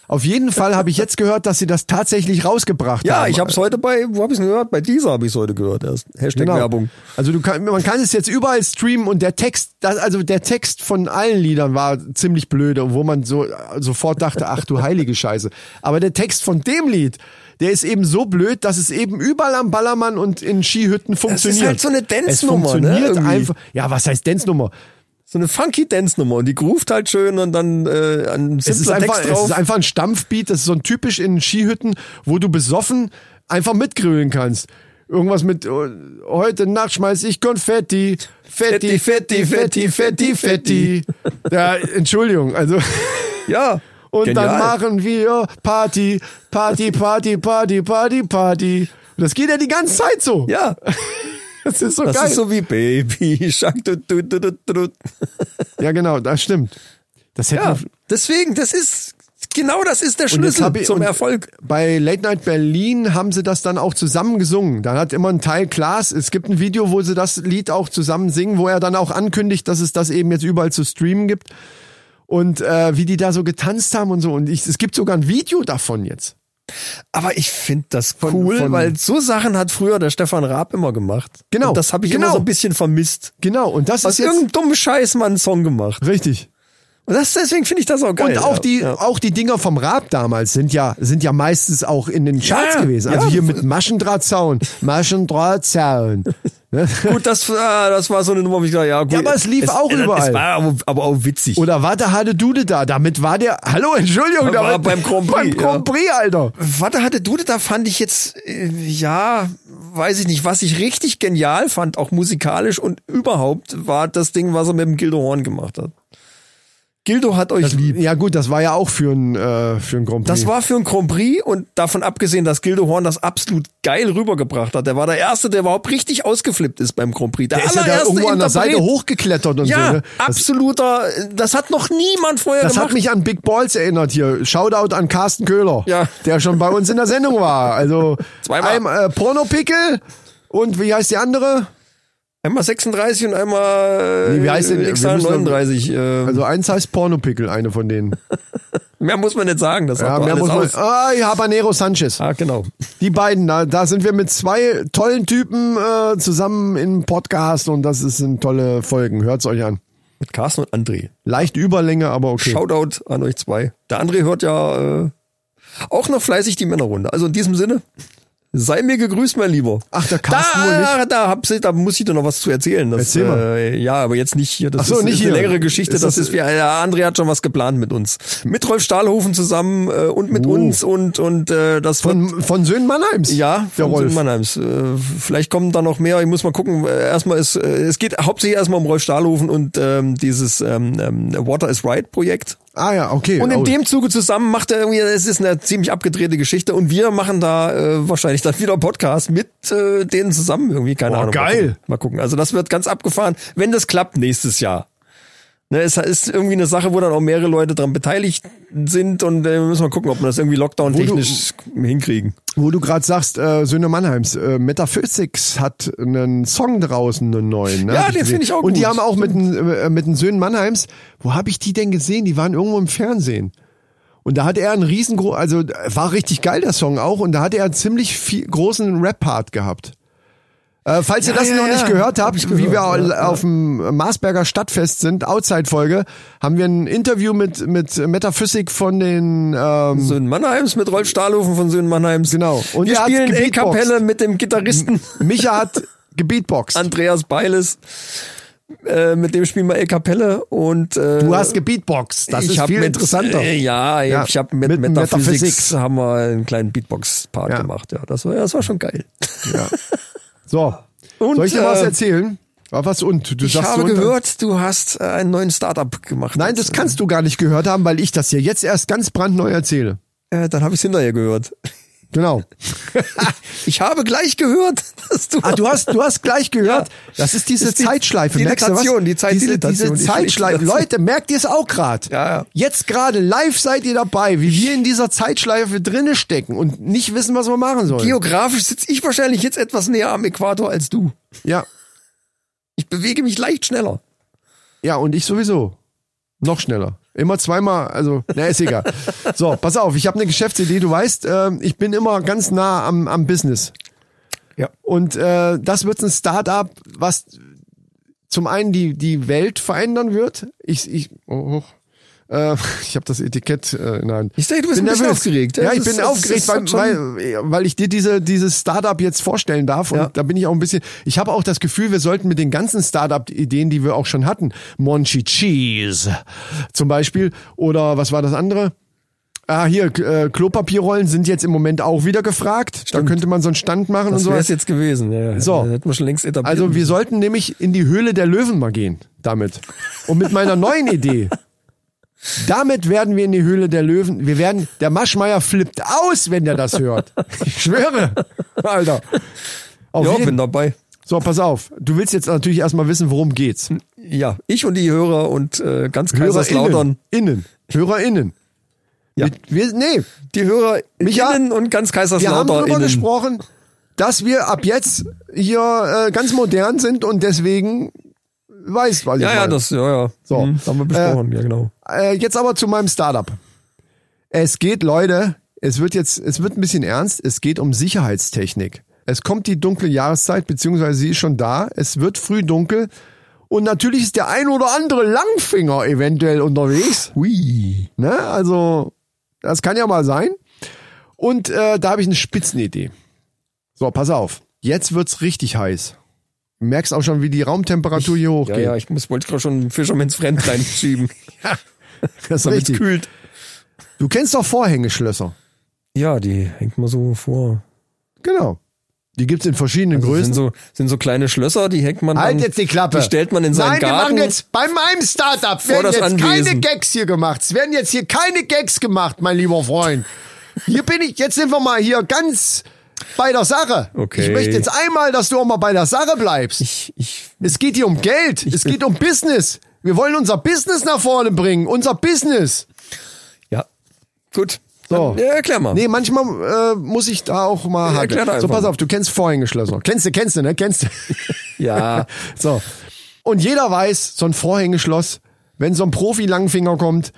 Auf jeden Fall habe ich jetzt gehört, dass sie das tatsächlich rausgebracht haben. Ja, ich hab's heute bei, wo hab ich's denn gehört? Bei dieser habe ich's heute gehört erst. Hashtag Genau. Werbung. Also du kann, man kann es jetzt überall streamen und der Text, das, also der Text von allen Liedern war ziemlich blöde, wo man so sofort dachte, ach du heilige Scheiße. Aber der Text von dem Lied, der ist eben so blöd, dass es eben überall am Ballermann und in Skihütten funktioniert. halt so eine Es Dance-Nummer, ne, irgendwie. einfach. Ja, was heißt Dance-Nummer? So eine funky Dance-Nummer und die groovt halt schön und dann äh, ein Es ist, einfach, Text es drauf. ist einfach ein Stampfbeat, das ist so ein typisch in Skihütten, wo du besoffen einfach mitgrölen kannst. Irgendwas mit äh, heute Nacht schmeiß ich Konfetti. Fetti, Fetti, Fetti, Fetti, Fetti. Ja, Entschuldigung, also <laughs> ja. und genial. dann machen wir Party, Party, Party, Party, Party, Party. Und das geht ja die ganze Zeit so. Ja, <laughs> Das ist so das geil. ist so wie Baby <laughs> Shark. Du, du, du, du, du. ja, genau, das stimmt. Das hätte Ja, deswegen, das ist, genau das ist der das Schlüssel ich- zum Erfolg. Bei Late Night Berlin haben sie das dann auch zusammen gesungen. Dann hat immer ein Teil Klaas. Es gibt ein Video, wo sie das Lied auch zusammen singen, wo er dann auch ankündigt, dass es das eben jetzt überall zu streamen gibt. Und äh, wie die da so getanzt haben und so. Und ich, es gibt sogar ein Video davon jetzt. Aber ich finde das cool, von- weil so Sachen hat früher der Stefan Raab immer gemacht. Genau, Und das habe ich genau. immer so ein bisschen vermisst. Genau. Und das Aus ist jetzt irgendeinem dummen Scheiß mal einen Song gemacht. richtig. Und das, deswegen finde ich das auch geil. Und auch ja. die, Ja. auch die Dinger vom Rap damals sind ja, sind ja meistens auch in den Charts Ja, gewesen. Also hier mit Maschendrahtzaun. Maschendrahtzaun. <laughs> Ne? Gut, das, ah, das war so eine Nummer, wo ich dachte, ja gut. Ja, aber es lief auch es, überall. Es war aber, aber auch witzig. Oder warte, hatte Dude da? Damit war der, hallo, Entschuldigung, War damit, beim Grand Prix, beim Grand Prix, Alter. Warte, hatte Dude, da fand ich jetzt, äh, ja, weiß ich nicht, was ich richtig genial fand, auch musikalisch und überhaupt, war das Ding, was er mit dem Gildo Horn gemacht hat. Gildo hat euch lieb. Ja gut, das war ja auch für ein, äh, für ein Grand Prix. Das war für ein Grand Prix und davon abgesehen, dass Gildo Horn das absolut geil rübergebracht hat. Der war der Erste, der überhaupt richtig ausgeflippt ist beim Grand Prix. Der, der ist ja da irgendwo an der Seite hochgeklettert und Ja, so. Ne? Das, absoluter, das hat noch niemand vorher das gemacht. hat mich an Big Balls erinnert hier. Shoutout an Carsten Köhler, Ja. der schon bei uns in der Sendung war. Also <laughs> Zweimal. Ein, äh, Pornopickel und wie heißt die andere? Einmal 36 und einmal Nee, wie heißt denn- extra wir müssen doch- 39. Äh, Also eins heißt Pornopickel, eine von denen. <laughs> mehr muss man nicht sagen, das Ja, mehr muss man. aus. Ah, Habanero Sanchez. Ah, genau. Die beiden, da, da sind wir mit zwei tollen Typen äh, zusammen im Podcast und das ist- sind tolle Folgen. Hört's euch an. Mit Carsten und André. Leicht Überlänge, aber okay. Shoutout an euch zwei. Der André hört ja äh, auch noch fleißig die Männerrunde. Also in diesem Sinne, sei mir gegrüßt, mein Lieber. Ach, der Carsten wohl da, da, hab, da muss ich dir noch was zu erzählen. Das, Erzähl mal. Äh, ja, aber jetzt nicht hier. Das Ach so, ist, nicht ist hier. eine längere Geschichte. Ist das, das- ist wie, der André hat schon was geplant mit uns. Mit Rolf Stahlhofen zusammen äh, und mit Oh. uns und, und äh, das wird Von, von Söhnen Mannheims. ja, von Rolf. Rolf. Mannheims. Äh, vielleicht kommen da noch mehr. Ich muss mal gucken. Äh, Erstmal ist, äh, es geht hauptsächlich erstmal um Rolf Stahlhofen und ähm, dieses ähm, ähm, Water is Right Projekt. Ah ja, okay. Und in Oh. dem Zuge zusammen macht er irgendwie, es ist eine ziemlich abgedrehte Geschichte und wir machen da äh, wahrscheinlich dann wieder Podcast mit äh, denen zusammen irgendwie, keine Oh, Ahnung. Mal geil. gucken. Mal gucken. Also das wird ganz abgefahren, wenn das klappt nächstes Jahr. Ne, es ist irgendwie eine Sache, wo dann auch mehrere Leute dran beteiligt sind und äh, müssen wir gucken, ob wir das irgendwie Lockdown-technisch hinkriegen. Wo du gerade sagst, äh, Söhne Mannheims, äh, Metaphysics hat einen Song draußen, einen neuen. Ne? Ja, den finde ich auch Und die gut. haben auch mit den, äh, mit den Söhnen Mannheims, wo habe ich die denn gesehen? Die waren irgendwo im Fernsehen. Und da hatte er einen riesengro, also äh, war richtig geil der Song auch. Und da hatte er einen ziemlich viel, großen Rap-Part gehabt. Äh, falls ihr Ja, das ja, noch ja. nicht gehört Hab habt, ich wie wir <laughs> gehört, auf dem Marsberger Stadtfest sind, Outside-Folge, haben wir ein Interview mit, mit Metaphysik von den ähm, Söhnen Mannheims mit Rolf Stahlhofen von Söhnen Mannheims. Genau. Und wir spielen. E-Kapelle mit dem Gitarristen Micha hat gebeatboxt. Andreas Beiles. Äh, mit dem spielen wir El Kapelle und äh, Du hast gebeatboxt. Das ich ist viel mit, interessanter. Äh, ja, Ja, ich habe mit, mit Metaphysics, Metaphysics. haben wir einen kleinen Beatbox-Part Ja. gemacht. Ja, das war, ja, das war schon geil. Ja. <laughs> So. Und, Soll ich dir äh, was erzählen? Ah, Was und? Du Ich habe dann- gehört, du hast äh, einen neuen Startup gemacht. Nein, das kannst du gar nicht gehört haben, weil ich das hier jetzt erst ganz brandneu erzähle. Äh, dann habe ich es hinterher gehört. Genau. <laughs> Ich habe gleich gehört, <laughs> dass du. Ah, du hast, du hast gleich gehört. Ja. Das ist diese ist die Zeitschleife. Dilatation, die diese, Zeitdilatation, diese die Zeitschleife. Leute, merkt ihr es auch gerade? Ja, ja. Jetzt gerade live seid ihr dabei, wie wir in dieser Zeitschleife drinne stecken und nicht wissen, was wir machen sollen. Geografisch sitze ich wahrscheinlich jetzt etwas näher am Äquator als du. Ja. Ich bewege mich leicht schneller. Ja, und ich sowieso. Noch schneller. Immer zweimal, also, na, ist egal. So, pass auf, ich habe eine Geschäftsidee. Du weißt, ähm, ich bin immer ganz nah am, am Business. Ja. Und äh, das wird ein Start-up, was zum einen die, die Welt verändern wird. Ich, ich, oh, oh. Äh, ich habe das Etikett äh, in der Hand. Ich denke, du bist Bin ein nervös. aufgeregt. Ja, Das ich ist- bin das aufgeregt, weil, weil, weil ich dir diese, dieses Startup jetzt vorstellen darf. Und Ja. da bin ich auch ein bisschen. Ich habe auch das Gefühl, wir sollten mit den ganzen Startup-Ideen, die wir auch schon hatten, Monchi Cheese zum Beispiel, oder was war das andere? Ah, hier, äh, Klopapierrollen sind jetzt im Moment auch wieder gefragt. Da könnte man so einen Stand machen und Das so. wäre es jetzt gewesen. Ja, ja. So. Das hätten wir schon längst etabliert. Also wir sollten nämlich in die Höhle der Löwen mal gehen damit. Und mit meiner neuen Idee. Damit werden wir in die Höhle der Löwen. Wir werden, der Maschmeier flippt aus, wenn der das hört. Ich schwöre. Alter. Auf ja, jeden- bin dabei. so, pass auf. Du willst jetzt natürlich erstmal wissen, worum geht's. Ja, ich und die Hörer und äh, ganz Kaiserslautern. Innen. HörerInnen. Ja. Mit, wir, nee, Die Hörer Micha, innen und ganz wir haben Kaiserslautern darüber gesprochen, dass wir ab jetzt hier äh, ganz modern sind und deswegen weißt, was ich Ja, ja, das, ja, ja. So. Hm, haben wir besprochen, ja, genau. Äh, jetzt aber zu meinem Startup. Es geht, Leute, es wird jetzt, es wird ein bisschen ernst. Es geht um Sicherheitstechnik. Es kommt die dunkle Jahreszeit, beziehungsweise sie ist schon da. Es wird früh dunkel. Und natürlich ist der ein oder andere Langfinger eventuell unterwegs. Hui. Ne? Also, das kann ja mal sein. Und äh, da habe ich eine Spitzenidee. So, pass auf. Jetzt wird's richtig heiß. Du merkst auch schon, wie die Raumtemperatur hier Ja, hochgeht. ja, ich muss, wollte gerade schon Fisherman's Friend <laughs> reinschieben, <laughs> das ist damit es richtig. kühlt. Du kennst doch Vorhängeschlösser. Ja, die hängt man so vor. Genau. Die gibt's in verschiedenen Das Größen. sind so, sind so kleine Schlösser, die hängt man halt dann, jetzt die Klappe. Die stellt man in seinen Nein, Garten. wir machen jetzt bei meinem Startup werden jetzt Anwesen. keine Gags hier gemacht. Es werden jetzt hier keine Gags gemacht, mein lieber Freund. Hier bin ich, jetzt sind wir mal hier ganz bei der Sache. Okay. Ich möchte jetzt einmal, dass du auch mal bei der Sache bleibst. ich, ich, Es geht hier um Geld. Es geht um Business. Wir wollen unser Business nach vorne bringen. Unser Business. ja, gut. So. Ja, erklär mal. Nee, manchmal äh, muss ich da auch mal Ja, erklär doch So, pass auf, du kennst Vorhängeschlösser. Kennst du, kennst du, ne? Kennst du. <laughs> Ja, <laughs> So. Und jeder weiß, so ein Vorhängeschloss, wenn so ein Profi-Langfinger kommt,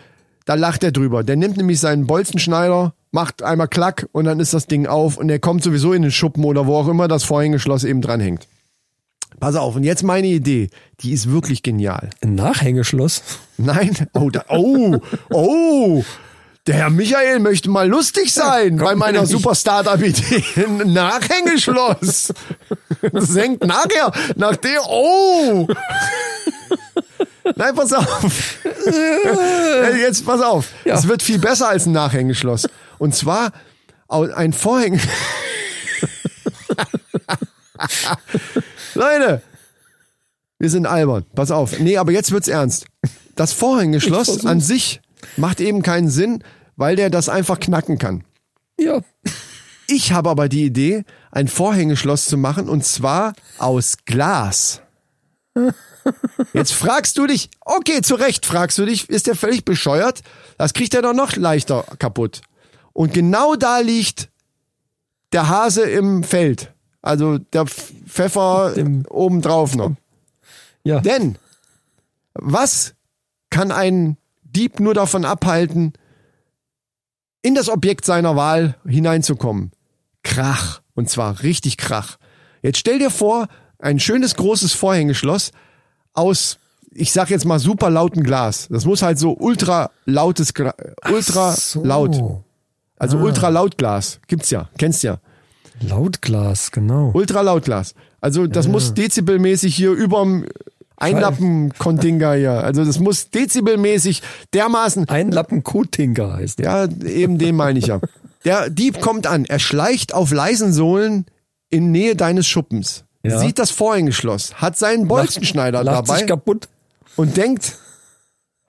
da lacht er drüber. Der nimmt nämlich seinen Bolzenschneider, macht einmal Klack und dann ist das Ding auf und der kommt sowieso in den Schuppen oder wo auch immer das Vorhängeschloss eben dranhängt. Pass auf, und jetzt meine Idee. Die ist wirklich genial. Ein Nachhängeschloss. Nein, oh, da, oh, oh. Der Herr Michael möchte mal lustig sein bei meiner nicht. super Startup-Idee. Ein Nachhängeschloss. Das hängt nachher nach der, oh. Nein, pass auf. Jetzt pass auf. Ja. Es wird viel besser als ein Nachhängeschloss. Und zwar ein Vorhänge. <laughs> Leute, wir sind albern. Pass auf. Nee, aber jetzt wird's ernst. Das Vorhängeschloss an sich macht eben keinen Sinn, weil der das einfach knacken kann. Ja. Ich habe aber die Idee, ein Vorhängeschloss zu machen und zwar aus Glas. <laughs> Jetzt fragst du dich, okay, zu Recht fragst du dich, ist der völlig bescheuert? Das kriegt er doch noch leichter kaputt. Und genau da liegt der Hase im Feld. Also der Pf- Pfeffer Dem- obendrauf noch. Ja. Denn was kann ein Dieb nur davon abhalten, in das Objekt seiner Wahl hineinzukommen? Krach. Und zwar richtig Krach. Jetzt stell dir vor, ein schönes großes Vorhängeschloss aus, ich sag jetzt mal super lauten Glas. Das muss halt so ultra lautes, ultra so. laut. Also ultra laut Glas. Gibt's ja. Kennst ja. Lautglas, genau. Ultralautglas. Also das muss dezibelmäßig hier überm Einlappen-Kontinger <laughs> hier. Also das muss dezibelmäßig dermaßen. Ein Lappen Kotinga heißt der. Ja, eben den meine ich ja. Der Dieb kommt an. Er schleicht auf leisen Sohlen in Nähe deines Schuppens. Ja. Sieht das Vorhängeschloss, hat seinen Bolzenschneider Lacht dabei sich kaputt. und denkt,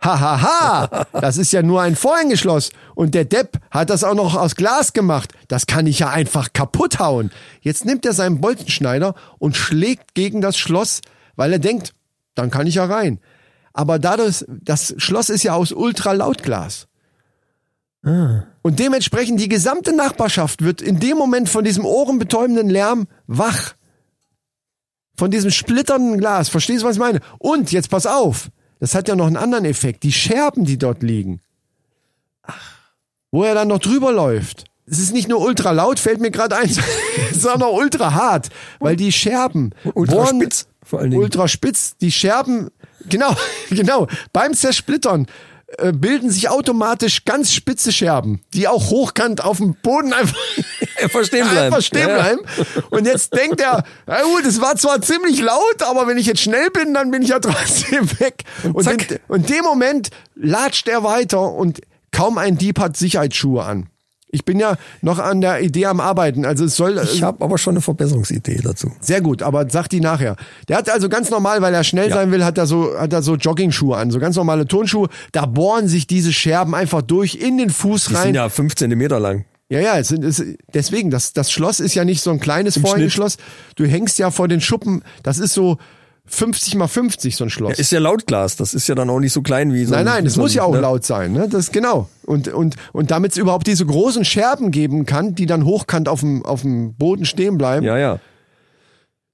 hahaha, das ist ja nur ein Vorhängeschloss und der Depp hat das auch noch aus Glas gemacht. Das kann ich ja einfach kaputt hauen. Jetzt nimmt er seinen Bolzenschneider und schlägt gegen das Schloss, weil er denkt, dann kann ich ja rein. Aber dadurch, das Schloss ist ja aus Ultralautglas. Und dementsprechend die gesamte Nachbarschaft wird in dem Moment von diesem ohrenbetäubenden Lärm wach. Von diesem splitternden Glas. Verstehst du, was ich meine? Und jetzt pass auf. Das hat ja noch einen anderen Effekt. Die Scherben, die dort liegen. Wo er dann noch drüber läuft. Es ist nicht nur ultra laut, fällt mir gerade ein, <laughs> sondern auch ultra hart. Weil die Scherben. Ultra bohren- spitz, vor allen Dingen. Ultra spitz. Die Scherben, genau, <laughs> genau. Beim Zersplittern äh, bilden sich automatisch ganz spitze Scherben, die auch hochkant auf dem Boden einfach <laughs> Einfach stehen bleiben. Einfach stehen Ja, ja. bleiben. Und jetzt denkt er, na gut, es war zwar ziemlich laut, aber wenn ich jetzt schnell bin, dann bin ich ja <laughs> trotzdem weg. Und, in, und dem Moment latscht er weiter und kaum ein Dieb hat Sicherheitsschuhe an. Ich bin ja noch an der Idee am Arbeiten. Also es soll Ich habe aber schon eine Verbesserungsidee dazu. sehr gut, aber sag die nachher. Der hat also ganz normal, weil er schnell Ja. sein will, hat er so hat er so Jogging-Schuhe an, so ganz normale Turnschuhe. Da bohren sich diese Scherben einfach durch in den Fuß Die rein. sind ja fünf Zentimeter lang. Ja, ja, es sind, es, deswegen, das, das Schloss ist ja nicht so ein kleines Vorhängeschloss. Du hängst ja vor den Schuppen, das ist so 50 mal 50, so ein Schloss. Ist ja Lautglas. Das ist ja dann auch nicht so klein wie so nein, ein- nein, es so muss ja auch ne? laut sein, ne? Das genau. Und und und damit es überhaupt diese großen Scherben geben kann, die dann hochkant auf dem auf dem Boden stehen bleiben. Ja, ja.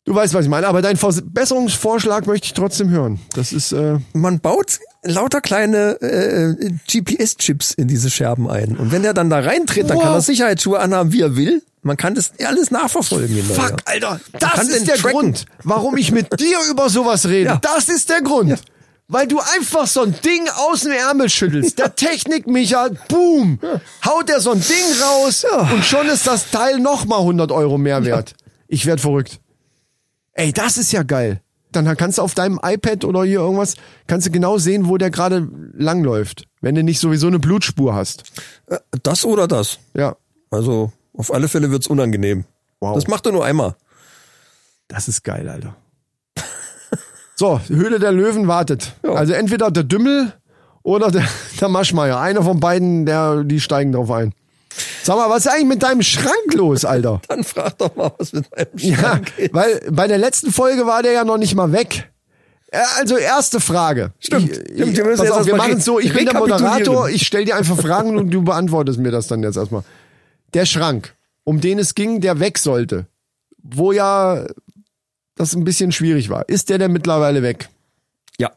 Du weißt, was ich meine. Aber deinen Verbesserungsvorschlag möchte ich trotzdem hören. Das ist äh, Man baut lauter kleine äh, GPS-Chips in diese Scherben ein. Und wenn der dann da reintritt, dann Wow. kann er Sicherheitsschuhe anhaben, wie er will. Man kann das alles nachverfolgen. Fuck, Alter, Man das ist der tracken. Grund, warum ich mit dir über sowas rede. Ja. Das ist der Grund. Weil du einfach so ein Ding aus dem Ärmel schüttelst. Der <laughs> Technik-Micha, boom, haut er so ein Ding raus und schon ist das Teil nochmal 100 Euro mehr wert. Ich werd verrückt. Ey, das ist ja geil. Dann kannst du auf deinem iPad oder hier irgendwas, kannst du genau sehen, wo der gerade langläuft. Wenn du nicht sowieso eine Blutspur hast. Äh, Das oder das. Ja, Also auf alle Fälle wird's unangenehm. Wow. Das macht er nur einmal. Das ist geil, Alter. <laughs> So, Höhle der Löwen wartet. Ja. Also entweder der Dümmel oder der, <laughs> der Maschmeier. Einer von beiden, der, die steigen drauf ein. Sag mal, was ist eigentlich mit deinem Schrank los, Alter? <laughs> Dann frag doch mal, was mit meinem Ja, Schrank ist. weil bei der letzten Folge war der ja noch nicht mal weg. Also erste Frage. Stimmt. Ich, Stimmt, ich, wir erst wir mal machen es so, ich bin der. Moderator, ich stelle dir einfach Fragen und du beantwortest mir das dann jetzt erstmal. Der Schrank, um den es ging, der weg sollte, wo ja das ein bisschen schwierig war. Ist der denn mittlerweile weg? Ja,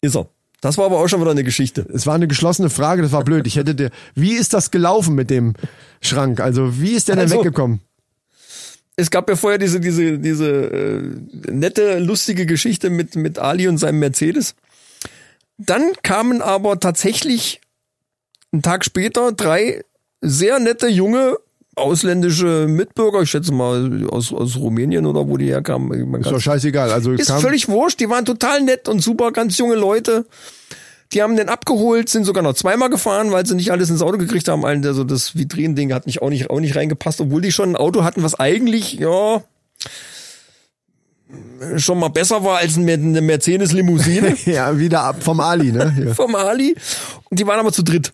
ist er. Das war aber auch schon wieder eine Geschichte. Es war eine geschlossene Frage, das war blöd. Ich hätte dir, wie ist das gelaufen mit dem Schrank? Also, wie ist der denn Also, weggekommen? es gab ja vorher diese, diese, diese äh, nette, lustige Geschichte mit, mit Ali und seinem Mercedes. Dann kamen aber tatsächlich einen Tag später drei sehr nette junge ausländische Mitbürger, ich schätze mal aus, aus Rumänien oder wo die herkamen. Ist doch scheißegal. Also ist völlig wurscht, die waren total nett und super, ganz junge Leute. Die haben den abgeholt, sind sogar noch zweimal gefahren, weil sie nicht alles ins Auto gekriegt haben. Also das Vitrinending hat nicht auch nicht auch nicht reingepasst, obwohl die schon ein Auto hatten, was eigentlich ja schon mal besser war als eine eine Mercedes Limousine <laughs> ja, wieder ab vom Ali, ne? Ja. <laughs> vom Ali. Und die waren aber zu dritt.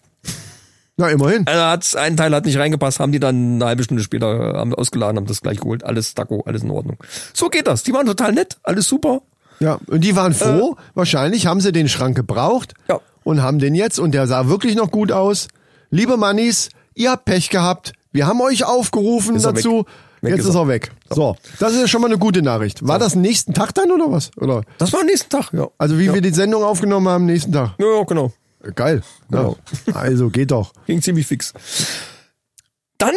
Na, immerhin. Also hat's, ein Teil hat nicht reingepasst, haben die dann eine halbe Stunde später äh, haben ausgeladen, haben das gleich geholt. Alles Daco, alles in Ordnung. So geht das. Die waren total nett, alles super. Ja, und die waren froh. Wahrscheinlich haben sie den Schrank gebraucht Ja. und haben den jetzt und der sah wirklich noch gut aus. Liebe Mannis, ihr habt Pech gehabt. Wir haben euch aufgerufen Ist dazu. weg. Weg jetzt ist ist er. weg. So, das ist ja schon mal eine gute Nachricht. War das nächsten Tag dann oder was? Oder? Das war am nächsten Tag, ja. Also wie wir die Sendung aufgenommen haben, nächsten Tag. Ja, ja genau. Geil. Ja. Genau. Also geht doch. <laughs> Ging ziemlich fix. Dann,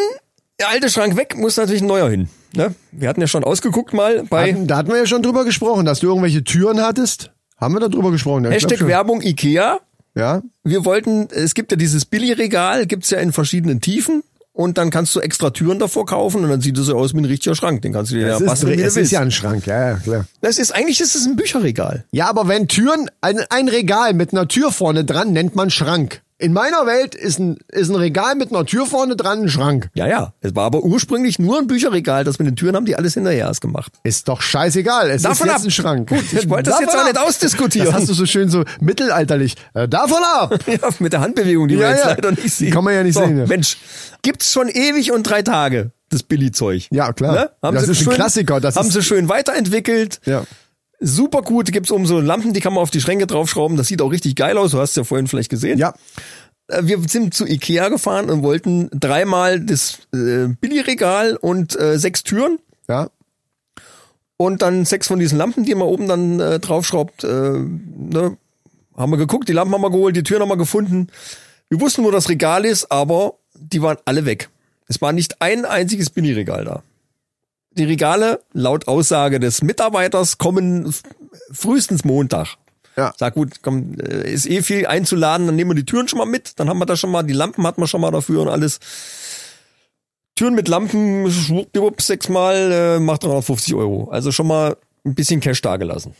der alte Schrank weg, muss natürlich ein neuer hin. Ne? Wir hatten ja schon ausgeguckt mal bei Hatten, da hatten wir ja schon drüber gesprochen, dass du irgendwelche Türen hattest. Haben wir da drüber gesprochen? Ja, Hashtag. Werbung Ikea. Ja, Wir wollten, es gibt ja dieses Billigregal, gibt's ja in verschiedenen Tiefen. Und dann kannst du extra Türen davor kaufen und dann sieht es so aus wie ein richtiger Schrank. Den kannst du dir ja es, ist, basteln, wie du es ist ja ein Schrank, ja, ja, klar. das ist, eigentlich ist es ein Bücherregal. Ja, aber wenn Türen, ein, ein Regal mit einer Tür vorne dran nennt man Schrank. In meiner Welt ist ein, ist ein Regal mit einer Tür vorne dran ein Schrank. Ja, ja. Es war aber ursprünglich nur ein Bücherregal. Das mit den Türen haben die alles hinterher erst gemacht. Ist doch scheißegal. Es Davon ist ab. jetzt ein Schrank. Gut, ich wollte das Davon jetzt auch ab. nicht ausdiskutieren. Das hast du so schön so mittelalterlich. Äh, davon ab. <laughs> Ja, mit der Handbewegung, die Ja, wir jetzt ja. leider nicht sehen. Die kann man ja nicht so, sehen, ja. Mensch, gibt's schon ewig und drei Tage, das Billy-Zeug. Ja, klar. Haben Das sie ist ein schön, Klassiker, das haben ist- sie schön weiterentwickelt. Ja. Super gut. Gibt's oben so Lampen, die kann man auf die Schränke draufschrauben. Das sieht auch richtig geil aus. Du hast es ja vorhin vielleicht gesehen. Ja. Äh, Wir sind zu Ikea gefahren und wollten dreimal das äh, Billy-Regal und äh, sechs Türen. Ja. und dann sechs von diesen Lampen, die man oben dann äh, draufschraubt. Äh, ne? Haben wir geguckt, die Lampen haben wir geholt, die Türen haben wir gefunden. Wir wussten, wo das Regal ist, aber die waren alle weg. Es war nicht ein einziges Billigregal da. Die Regale, laut Aussage des Mitarbeiters, kommen frühestens Montag. Ja. Sag gut, komm, äh, ist eh viel einzuladen, dann nehmen wir die Türen schon mal mit, dann haben wir da schon mal, die Lampen hat man schon mal dafür und alles. Türen mit Lampen, schwuppdiwupp, sechsmal, äh, macht 350 Euro. Also schon mal ein bisschen Cash dagelassen.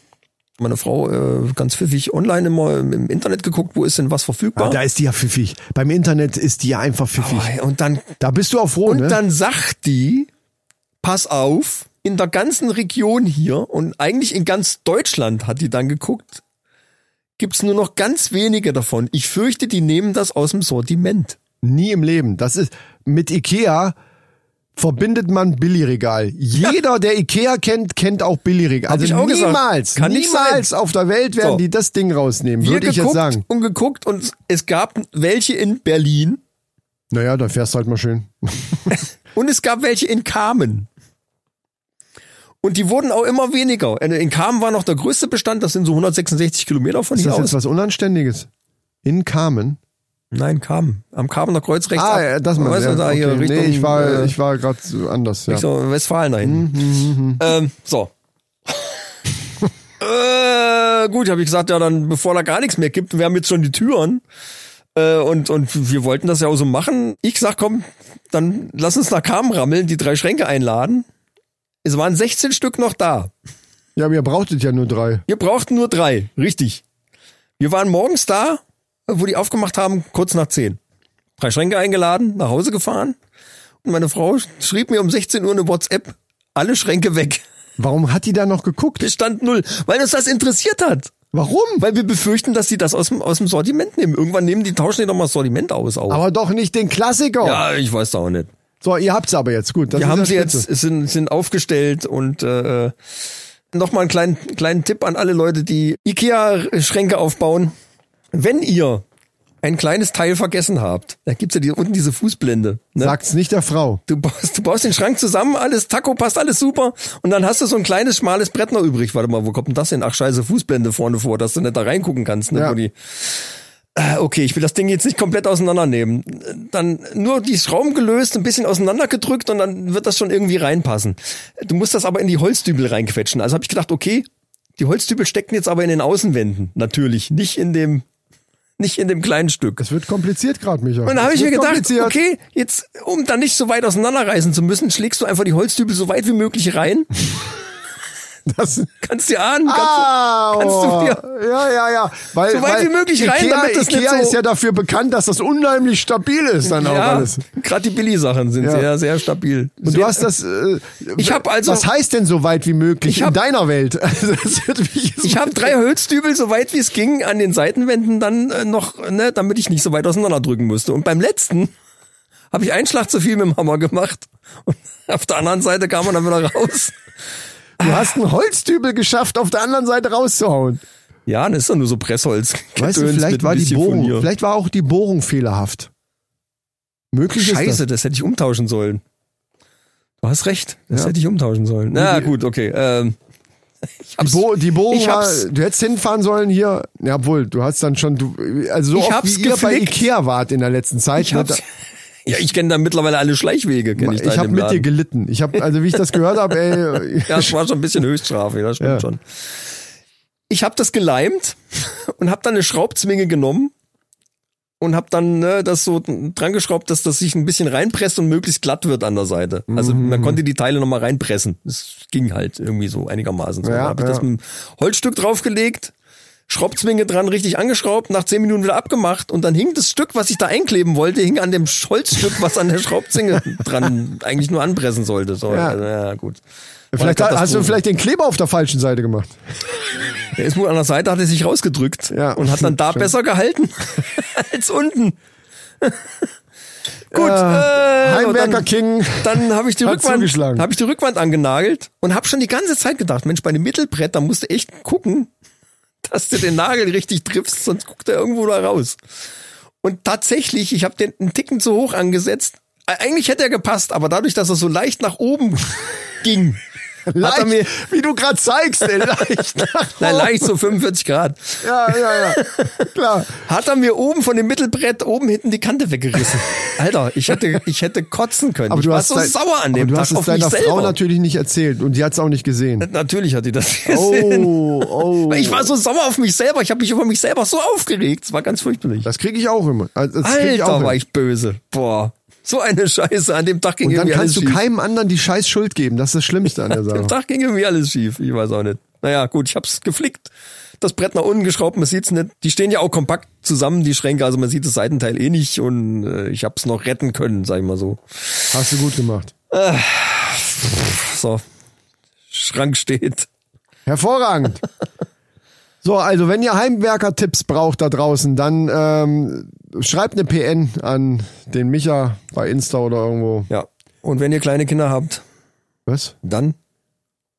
Meine Frau äh, ganz pfiffig online immer im Internet geguckt, wo ist denn was verfügbar. Ah, da ist die ja pfiffig. Beim Internet ist die ja einfach pfiffig. Oh, und dann Da bist du auch froh, und ne? dann sagt die, pass auf, in der ganzen Region hier und eigentlich in ganz Deutschland hat die dann geguckt, gibt's nur noch ganz wenige davon. Ich fürchte, die nehmen das aus dem Sortiment. Nie im Leben. Das ist mit Ikea verbindet man Billigregal. Jeder, der Ikea kennt, kennt auch Billigregal. Also auch gesagt. niemals, Kann nicht niemals auf der Welt werden So. die das Ding rausnehmen, Wir würde ich jetzt sagen. und geguckt und es gab welche in Berlin Naja, dann fährst du halt mal schön. <laughs> und es gab welche in Kamen. Und die wurden auch immer weniger. In Kamen war noch der größte Bestand, das sind so 166 Kilometer von Ist hier das aus. jetzt was Unanständiges? In Kamen? Nein, Kamen. Am Kamener Kreuz rechts Ah, ja, das mal. Weißt Ja, du, da hier okay. Richtung, nee, ich war, äh, ich war gerade anders. Ja. Richtung Westfalen da Mhm, hinten. Ähm, so. <laughs> äh, gut, habe ich gesagt, ja, dann bevor da gar nichts mehr gibt, wir haben jetzt schon die Türen. Äh, und, und wir wollten das ja auch so machen. Ich sag, komm, dann lass uns nach Kamen rammeln, die drei Schränke einladen. Es waren 16 Stück noch da. ja, aber ihr brauchtet ja nur drei. Wir brauchten nur drei, richtig. Wir waren morgens da, wo die aufgemacht haben, kurz nach 10. Drei Schränke eingeladen, nach Hause gefahren. Und meine Frau schrieb mir um 16 Uhr eine WhatsApp, alle Schränke weg. Warum hat die da noch geguckt? Bestand null, weil uns das interessiert hat. Warum? Weil wir befürchten, dass sie das aus dem, aus dem Sortiment nehmen. Irgendwann nehmen die, tauschen die doch mal das Sortiment aus. Auch. Aber doch nicht den Klassiker. ja, ich weiß da auch nicht. So, ihr habt's aber jetzt. Gut, das Wir haben ja sie jetzt, sind, sind aufgestellt und äh, nochmal einen kleinen, kleinen Tipp an alle Leute, die Ikea-Schränke aufbauen. Wenn ihr ein kleines Teil vergessen habt, da gibt's ja die, unten diese Fußblende. Ne? Sagt's nicht der Frau. Du baust, du baust den Schrank zusammen, alles Taco, passt alles super. Und dann hast du so ein kleines, schmales Brett noch übrig. Warte mal, wo kommt denn das hin? Ach scheiße, Fußblende vorne vor, dass du nicht da reingucken kannst. Ne, Ja. die, äh, okay, ich will das Ding jetzt nicht komplett auseinandernehmen. Dann nur die Schrauben gelöst, ein bisschen auseinandergedrückt und dann wird das schon irgendwie reinpassen. Du musst das aber in die Holzdübel reinquetschen. Also habe ich gedacht, okay, die Holzdübel stecken jetzt aber in den Außenwänden. Natürlich, nicht in dem, nicht in dem kleinen Stück. Das wird kompliziert gerade, Micha. Und dann habe ich mir gedacht, okay, jetzt, um dann nicht so weit auseinanderreißen zu müssen, schlägst du einfach die Holzdübel so weit wie möglich rein. <laughs> Das, Kannst dir ahnen, kannst, ah, kannst du dir, ja, ja, ja. Weil, So weit weil wie möglich rein, Ikea, damit das nicht Ikea so- ist ja dafür bekannt, dass das unheimlich stabil ist dann auch ja, alles. gerade die Billy-Sachen sind Ja. sehr, sehr stabil. Und du hast das. Äh, Ich hab also- Was heißt denn so weit wie möglich Ich hab- in deiner Welt? <laughs> Also Ich habe drei Holzdübel, so weit wie es ging, an den Seitenwänden dann äh, noch, ne, damit ich nicht so weit auseinanderdrücken musste. Und beim letzten habe ich einen Schlag zu viel mit dem Hammer gemacht. Und auf der anderen Seite kam man dann wieder raus. Du hast einen Holzdübel geschafft, auf der anderen Seite rauszuhauen. Ja, das ist doch nur so Pressholz. Weißt du, vielleicht war die Bohrung, vielleicht war auch die Bohrung fehlerhaft. Möglich ist Scheiße, das. das hätte ich umtauschen sollen. Du hast recht, das Ja. hätte ich umtauschen sollen. Na gut, okay. Ähm, <laughs> Die, Bo die Bohrung war, du hättest hinfahren sollen hier. Ja, obwohl, du hast dann schon, du, also so Ich oft hab's wie ihr bei geflickt. Ikea wart in der letzten Zeit. ich ne, hab's, <laughs> ja, ich kenne da mittlerweile alle Schleichwege. Kenn ich da, ich habe mit dir gelitten. Ich habe, also wie ich das gehört habe, ey, <laughs> Ja, es war schon ein bisschen Höchststrafe, das stimmt Ja. schon. Ich habe das geleimt <laughs> und habe dann eine Schraubzwinge genommen und habe dann ne, das so dran geschraubt, dass das sich ein bisschen reinpresst und möglichst glatt wird an der Seite. Also Mhm. man konnte die Teile nochmal reinpressen. Das ging halt irgendwie so einigermaßen. So. Ja, habe ich ja. das mit einem Holzstück draufgelegt, Schraubzwinge dran richtig angeschraubt, nach zehn Minuten wieder abgemacht und dann hing das Stück, was ich da einkleben wollte, hing an dem Holzstück, was an der Schraubzwinge <laughs> dran eigentlich nur anpressen sollte. So, Ja. also, ja gut. Vielleicht eine hast du vielleicht den Kleber auf der falschen Seite gemacht. Der ist wohl an der Seite, hat er sich rausgedrückt Ja. und hat dann da <laughs> Schön. besser gehalten <laughs> als unten. Gut, Äh, äh, Heimwerker dann, King. dann habe ich die Hat Rückwand, habe ich die Rückwand angenagelt und habe schon die ganze Zeit gedacht, Mensch, bei dem Mittelbrett, da musst du echt gucken, dass du den Nagel richtig triffst, sonst guckt er irgendwo da raus. Und tatsächlich, ich habe den einen Ticken zu hoch angesetzt. Äh, Eigentlich hätte er gepasst, aber dadurch, dass er so leicht nach oben <laughs> ging, Leicht, mir, wie du gerade zeigst, ey, leicht. <laughs> oben. leicht so 45 Grad. Ja, ja, ja. Klar. hat er mir oben von dem Mittelbrett oben hinten die Kante weggerissen. Alter, ich hätte, ich hätte kotzen können. Aber ich du war hast so dein- sauer an dem du Tag hast es deiner selber. Frau natürlich nicht erzählt und die hat es auch nicht gesehen. Natürlich hat die das gesehen. Oh, oh. Ich war so sauer auf mich selber. Ich habe mich über mich selber so aufgeregt. Es war ganz fürchterlich. Das kriege ich auch immer. Also, Das krieg ich auch Alter, hin. war ich böse. Boah. So eine Scheiße. An dem Tag ging Und dann irgendwie kannst alles du schief. keinem anderen die scheiß Schuld geben. Das ist das Schlimmste an der <laughs> An Sache. dem Tag ging irgendwie alles schief. Ich weiß auch nicht. Naja, gut, ich hab's geflickt. Das Brett nach unten geschraubt, man sieht's nicht. Die stehen ja auch kompakt zusammen, die Schränke, also man sieht das Seitenteil eh nicht und äh, ich hab's noch retten können, sag ich mal so. Hast du gut gemacht. So. Schrank steht. Hervorragend. <laughs> So, also wenn ihr Heimwerker-Tipps braucht da draußen, dann ähm, schreibt eine PN an den Micha bei Insta oder irgendwo. Ja. Und wenn ihr kleine Kinder habt, Was? dann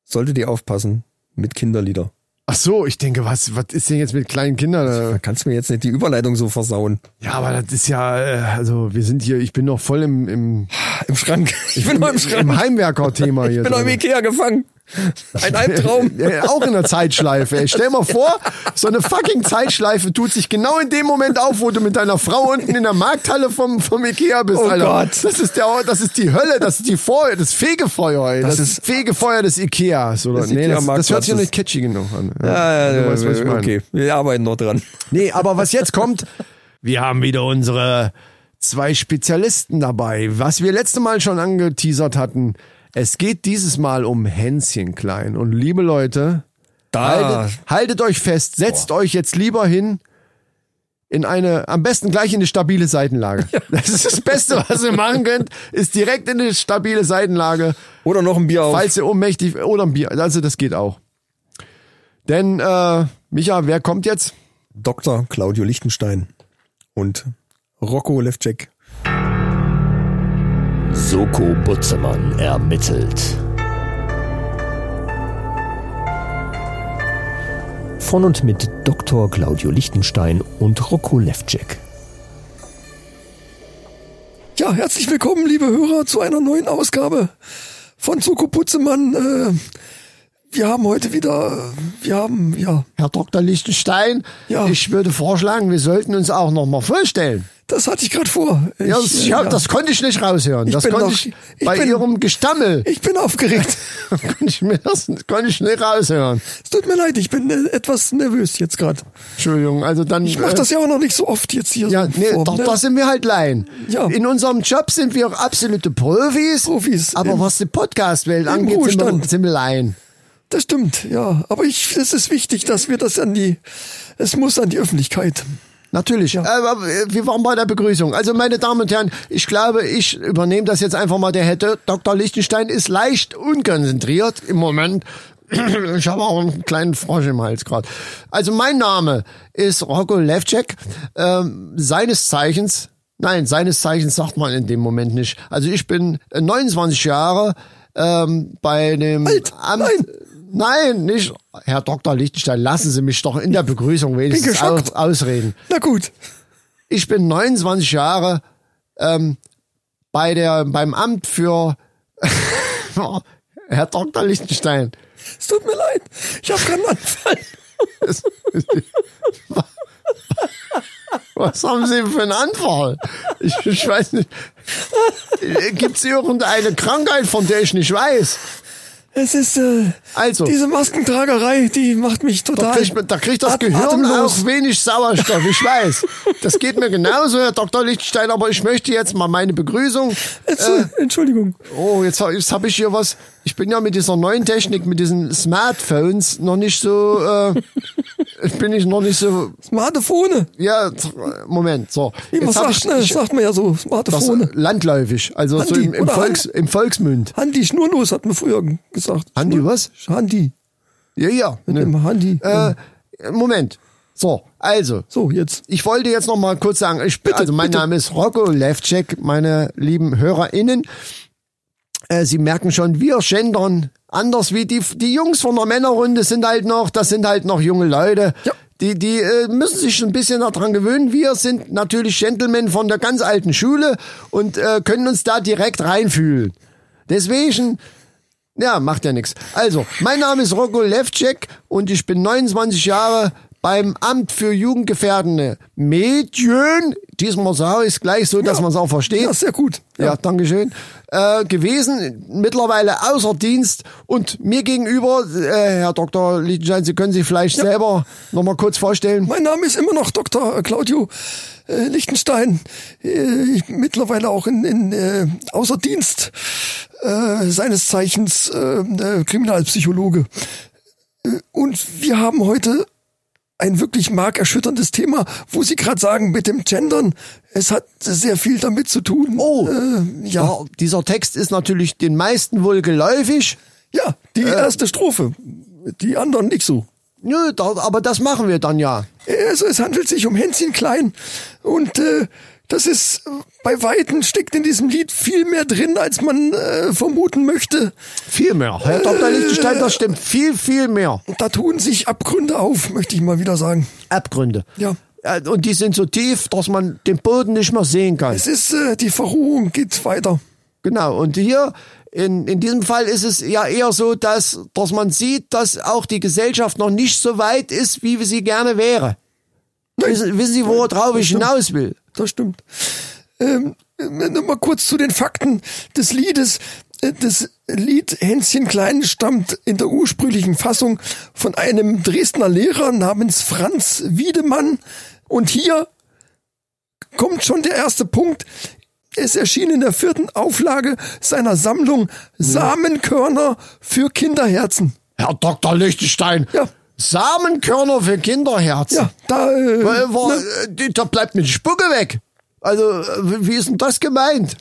solltet ihr aufpassen mit Kinderlieder. Ach so, ich denke, was, was ist denn jetzt mit kleinen Kindern? Da kannst du mir jetzt nicht die Überleitung so versauen. Ja, aber das ist ja, äh, also wir sind hier, ich bin noch voll im, im, Im Schrank. Ich bin noch im Schrank. im Heimwerker-Thema hier. Ich bin noch im. Ikea gefangen. <laughs> Ein Albtraum. <laughs> Ja, auch in der Zeitschleife. Ey. Stell mal vor, so eine fucking Zeitschleife tut sich genau in dem Moment auf, wo du mit deiner Frau unten in der Markthalle vom, vom Ikea bist, Oh Alter. Gott. Das ist der, das ist die Hölle, das ist die Feuer, das Fegefeuer, ey. Das, Das ist Fegefeuer des Ikeas, oder? Das nee, das, das Ikea-Marktplatz hört sich ja nicht catchy genug an. Ja, du ja, weißt, was ich meine. okay. Wir arbeiten noch dran. <laughs> Nee, aber was jetzt kommt, wir haben wieder unsere zwei Spezialisten dabei. Was wir letzte Mal schon angeteasert hatten, es geht dieses Mal um Hänschen klein. Und liebe Leute, haltet, haltet euch fest, setzt euch jetzt lieber hin in eine, am besten gleich in eine stabile Seitenlage. <laughs> Das ist das Beste, was ihr machen könnt, ist direkt in eine stabile Seitenlage, Oder noch ein Bier auf. falls ihr ohnmächtig, oder ein Bier, also das geht auch. Denn, äh, Micha, wer kommt jetzt? Dr. Claudio Lichtenstein und Rocco Levcek. Soko Butzemann ermittelt. Von und mit Dr. Claudio Lichtenstein und Rocco Levcek. Ja, herzlich willkommen, liebe Hörer, zu einer neuen Ausgabe von Zuko Putzemann. Äh, wir haben heute wieder, wir haben, ja, Herr Dr. Lichtenstein, Ja. ich würde vorschlagen, wir sollten uns auch noch mal vorstellen. Das hatte ich gerade vor. Ich, Ja, das, äh, ja, ja. das konnte ich nicht raushören. Ich das konnte noch- ich, ich bei bin- Ihrem Gestammel. ich bin aufgeregt. <laughs> konnte ich mir das, konnte ich nicht raushören. es tut mir leid, ich bin äh, etwas nervös jetzt gerade. Entschuldigung, also dann. Ich mache äh, das ja auch noch nicht so oft jetzt hier. Ja, so nee, vor, doch, ne? da sind wir halt Laien. Ja. In unserem Job sind wir auch absolute Profis. Profis. Aber was die Podcast-Welt angeht, sind wir, sind wir Laien. Das stimmt, ja. Aber ich, es ist wichtig, dass wir das an die, es muss an die Öffentlichkeit. Natürlich. Ja. Aber äh, wir waren bei der Begrüßung. Also, meine Damen und Herren, ich glaube, ich übernehme das jetzt einfach mal. Der Herr Dr. Lichtenstein ist leicht unkonzentriert im Moment. <clears throat> Ich habe auch einen kleinen Frosch im Hals gerade. Also, mein Name ist Rocco Levcek, ähm, seines Zeichens. Nein, seines Zeichens sagt man in dem Moment nicht. Also ich bin äh, 29 Jahre ähm, bei dem Alt, Amt. nein. Nein, nicht. Herr Dr. Lichtenstein, lassen Sie mich doch in der Begrüßung wenigstens aus, ausreden. Na gut. Ich bin 29 Jahre ähm, bei der, beim Amt für <laughs> Herr Dr. Lichtenstein. Es tut mir leid. Ich habe keinen Anfall. Was haben Sie für einen Anfall? Ich, ich weiß nicht. Gibt es irgendeine Krankheit, von der ich nicht weiß? Es ist äh, Also. diese Maskentragerei, die macht mich Da total. kriegt, man- da kriegt das Gehirn atemlos. auch wenig Sauerstoff, ich weiß. Das geht mir genauso, Herr Dr. Lichtenstein, aber ich möchte jetzt mal meine Begrüßung. Entschuldigung. Entschuldigung. Oh, jetzt, jetzt habe ich hier was. Ich bin ja mit dieser neuen Technik, mit diesen Smartphones noch nicht so, äh, bin ich noch nicht so, Smartphone. ja, Moment, so. Wie man sagt, ne, ich, sagt man ja so, Smartphone. landläufig, also so Handy im, im, Volks, im Volksmund. Handy, schnurlos, hat man früher gesagt. Handy Schnur- was? Handy. Ja, ja. Mit ne. dem Handy. Äh, Moment. So, also. So, jetzt. Ich wollte jetzt noch mal kurz sagen, ich bin, also mein bitte. Name ist Rocco Levcek, meine lieben HörerInnen. Äh, Sie merken schon, wir gendern anders wie die, die Jungs von der Männerrunde sind halt noch, das sind halt noch junge Leute. Ja. Die, die äh, müssen sich ein bisschen daran gewöhnen. Wir sind natürlich Gentlemen von der ganz alten Schule und äh, können uns da direkt reinfühlen. Deswegen, ja, macht ja nichts. Also, mein Name ist Rocco Levcek und ich bin 29 Jahre beim Amt für jugendgefährdende Medien. Diesmal sage ich es gleich so, dass man es auch versteht. Ja, sehr gut. Ja, Dankeschön. Äh, gewesen, mittlerweile außer Dienst und mir gegenüber, äh, Herr Dr. Lichtenstein, Sie können sich vielleicht selber noch mal kurz vorstellen. Mein Name ist immer noch Dr. Claudio äh, Lichtenstein. Äh, mittlerweile auch in, in äh, außer Dienst äh, seines Zeichens äh, äh, Kriminalpsychologe. Äh, und wir haben heute ein wirklich markerschütterndes Thema, wo Sie gerade sagen, mit dem Gendern, es hat sehr viel damit zu tun. Oh, äh, ja, ja, dieser Text ist natürlich den meisten wohl geläufig. ja, die Äh. erste Strophe, die anderen nicht so. Nö, da, aber das machen wir dann ja. Also es handelt sich um Hänschen Klein und äh, das ist äh, bei Weitem steckt in diesem Lied viel mehr drin, als man äh, vermuten möchte. Viel mehr. Herr Dr. Lichtenstein, das stimmt. Viel, viel mehr. Und da tun sich Abgründe auf, möchte ich mal wieder sagen. Abgründe. Ja. Äh, Und die sind so tief, dass man den Boden nicht mehr sehen kann. Es ist äh, die Verrohung geht weiter. Genau. Und hier, in, in diesem Fall ist es ja eher so, dass, dass man sieht, dass auch die Gesellschaft noch nicht so weit ist, wie sie gerne wäre. Wissen, wissen Sie, worauf ich hinaus will? Das stimmt. Ähm, noch mal kurz zu den Fakten des Liedes. Äh, Das Lied Hänschen Klein stammt in der ursprünglichen Fassung von einem Dresdner Lehrer namens Franz Wiedemann. Und hier kommt schon der erste Punkt. Es erschien in der vierten Auflage seiner Sammlung Samenkörner für Kinderherzen. Herr Dr. Lichtenstein. Ja. Samenkörner für Kinderherzen. Ja, da, äh, Weil, war, ne, äh, da bleibt mir die Spucke weg. Also, äh, wie ist denn das gemeint?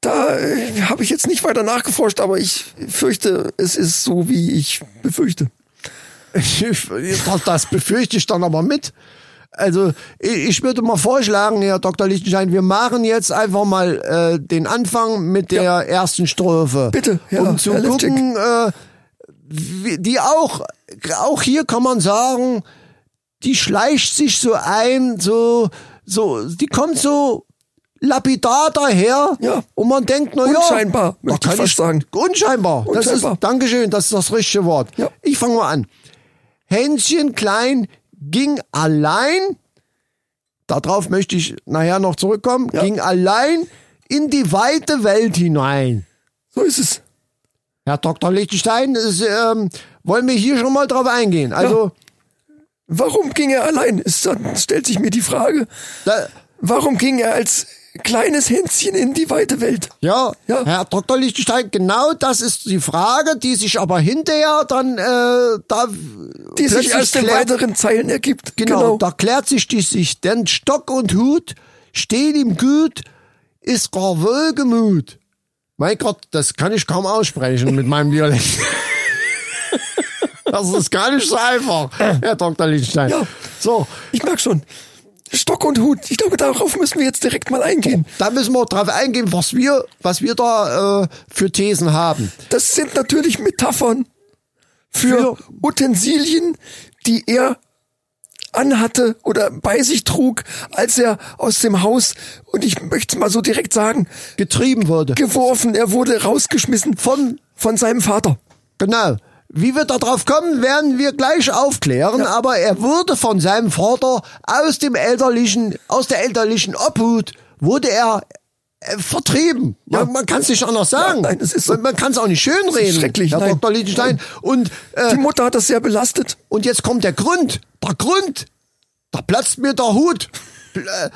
da äh, habe ich jetzt nicht weiter nachgeforscht, aber ich fürchte, es ist so, wie ich befürchte. Das, befürchte ich dann aber mit. Also ich, würde mal vorschlagen, Herr Dr. Lichtenstein, wir machen jetzt einfach mal äh, den Anfang mit der Ja. ersten Strophe. Bitte, Herr- um zu Herr gucken, äh, die auch, auch hier kann man sagen, die schleicht sich so ein, so, so, die kommt so lapidar daher. Ja. Und man denkt, na ja. Unscheinbar, möchte ich fast sagen. Unscheinbar. Das Unscheinbar. ist, Dankeschön, das ist das richtige Wort. Ja. Ich fange mal an. Händchen klein ging allein, darauf möchte ich nachher noch zurückkommen, Ja. ging allein in die weite Welt hinein. So ist es. Herr Dr. Lichtenstein, es, ähm, wollen wir hier schon mal drauf eingehen. Also, Warum ging er allein? Es dann stellt sich mir die Frage. da, Warum ging er als kleines Hänschen in die weite Welt? ja, Ja. Herr Dr. Lichtenstein, genau das ist die Frage, die sich aber hinterher dann äh, da Die sich aus den klärt. weiteren Zeilen ergibt. Genau, da klärt sich die sich, denn Stock und Hut stehen ihm gut, ist gar wohlgemut. Mein Gott, das kann ich kaum aussprechen mit meinem Dialekt. <laughs> Das ist gar nicht so einfach, Herr Dr. Lichtenstein. Ja. So, Ich merk schon. Stock und Hut. Ich glaube, darauf müssen wir jetzt direkt mal eingehen. da müssen wir drauf eingehen, was wir, was wir da äh, für Thesen haben. Das sind natürlich Metaphern für, Für- Utensilien, die er anhatte oder bei sich trug, als er aus dem Haus, und ich möchte es mal so direkt sagen, Getrieben wurde. geworfen, er wurde rausgeschmissen von, von seinem Vater. Genau. Wie wir da drauf kommen, werden wir gleich aufklären, aber er wurde von seinem Vater aus dem elterlichen, aus der elterlichen Obhut, wurde er äh, vertrieben. Ja. Man, man kann es nicht anders sagen. Ja, nein, das ist so. man, man kann es auch nicht schönreden. schrecklich, Herr nein. Dr. Lichtenstein. Und, äh, Die Mutter hat das sehr belastet. und jetzt kommt der Grund. Der Grund. Da platzt mir der Hut. Äh,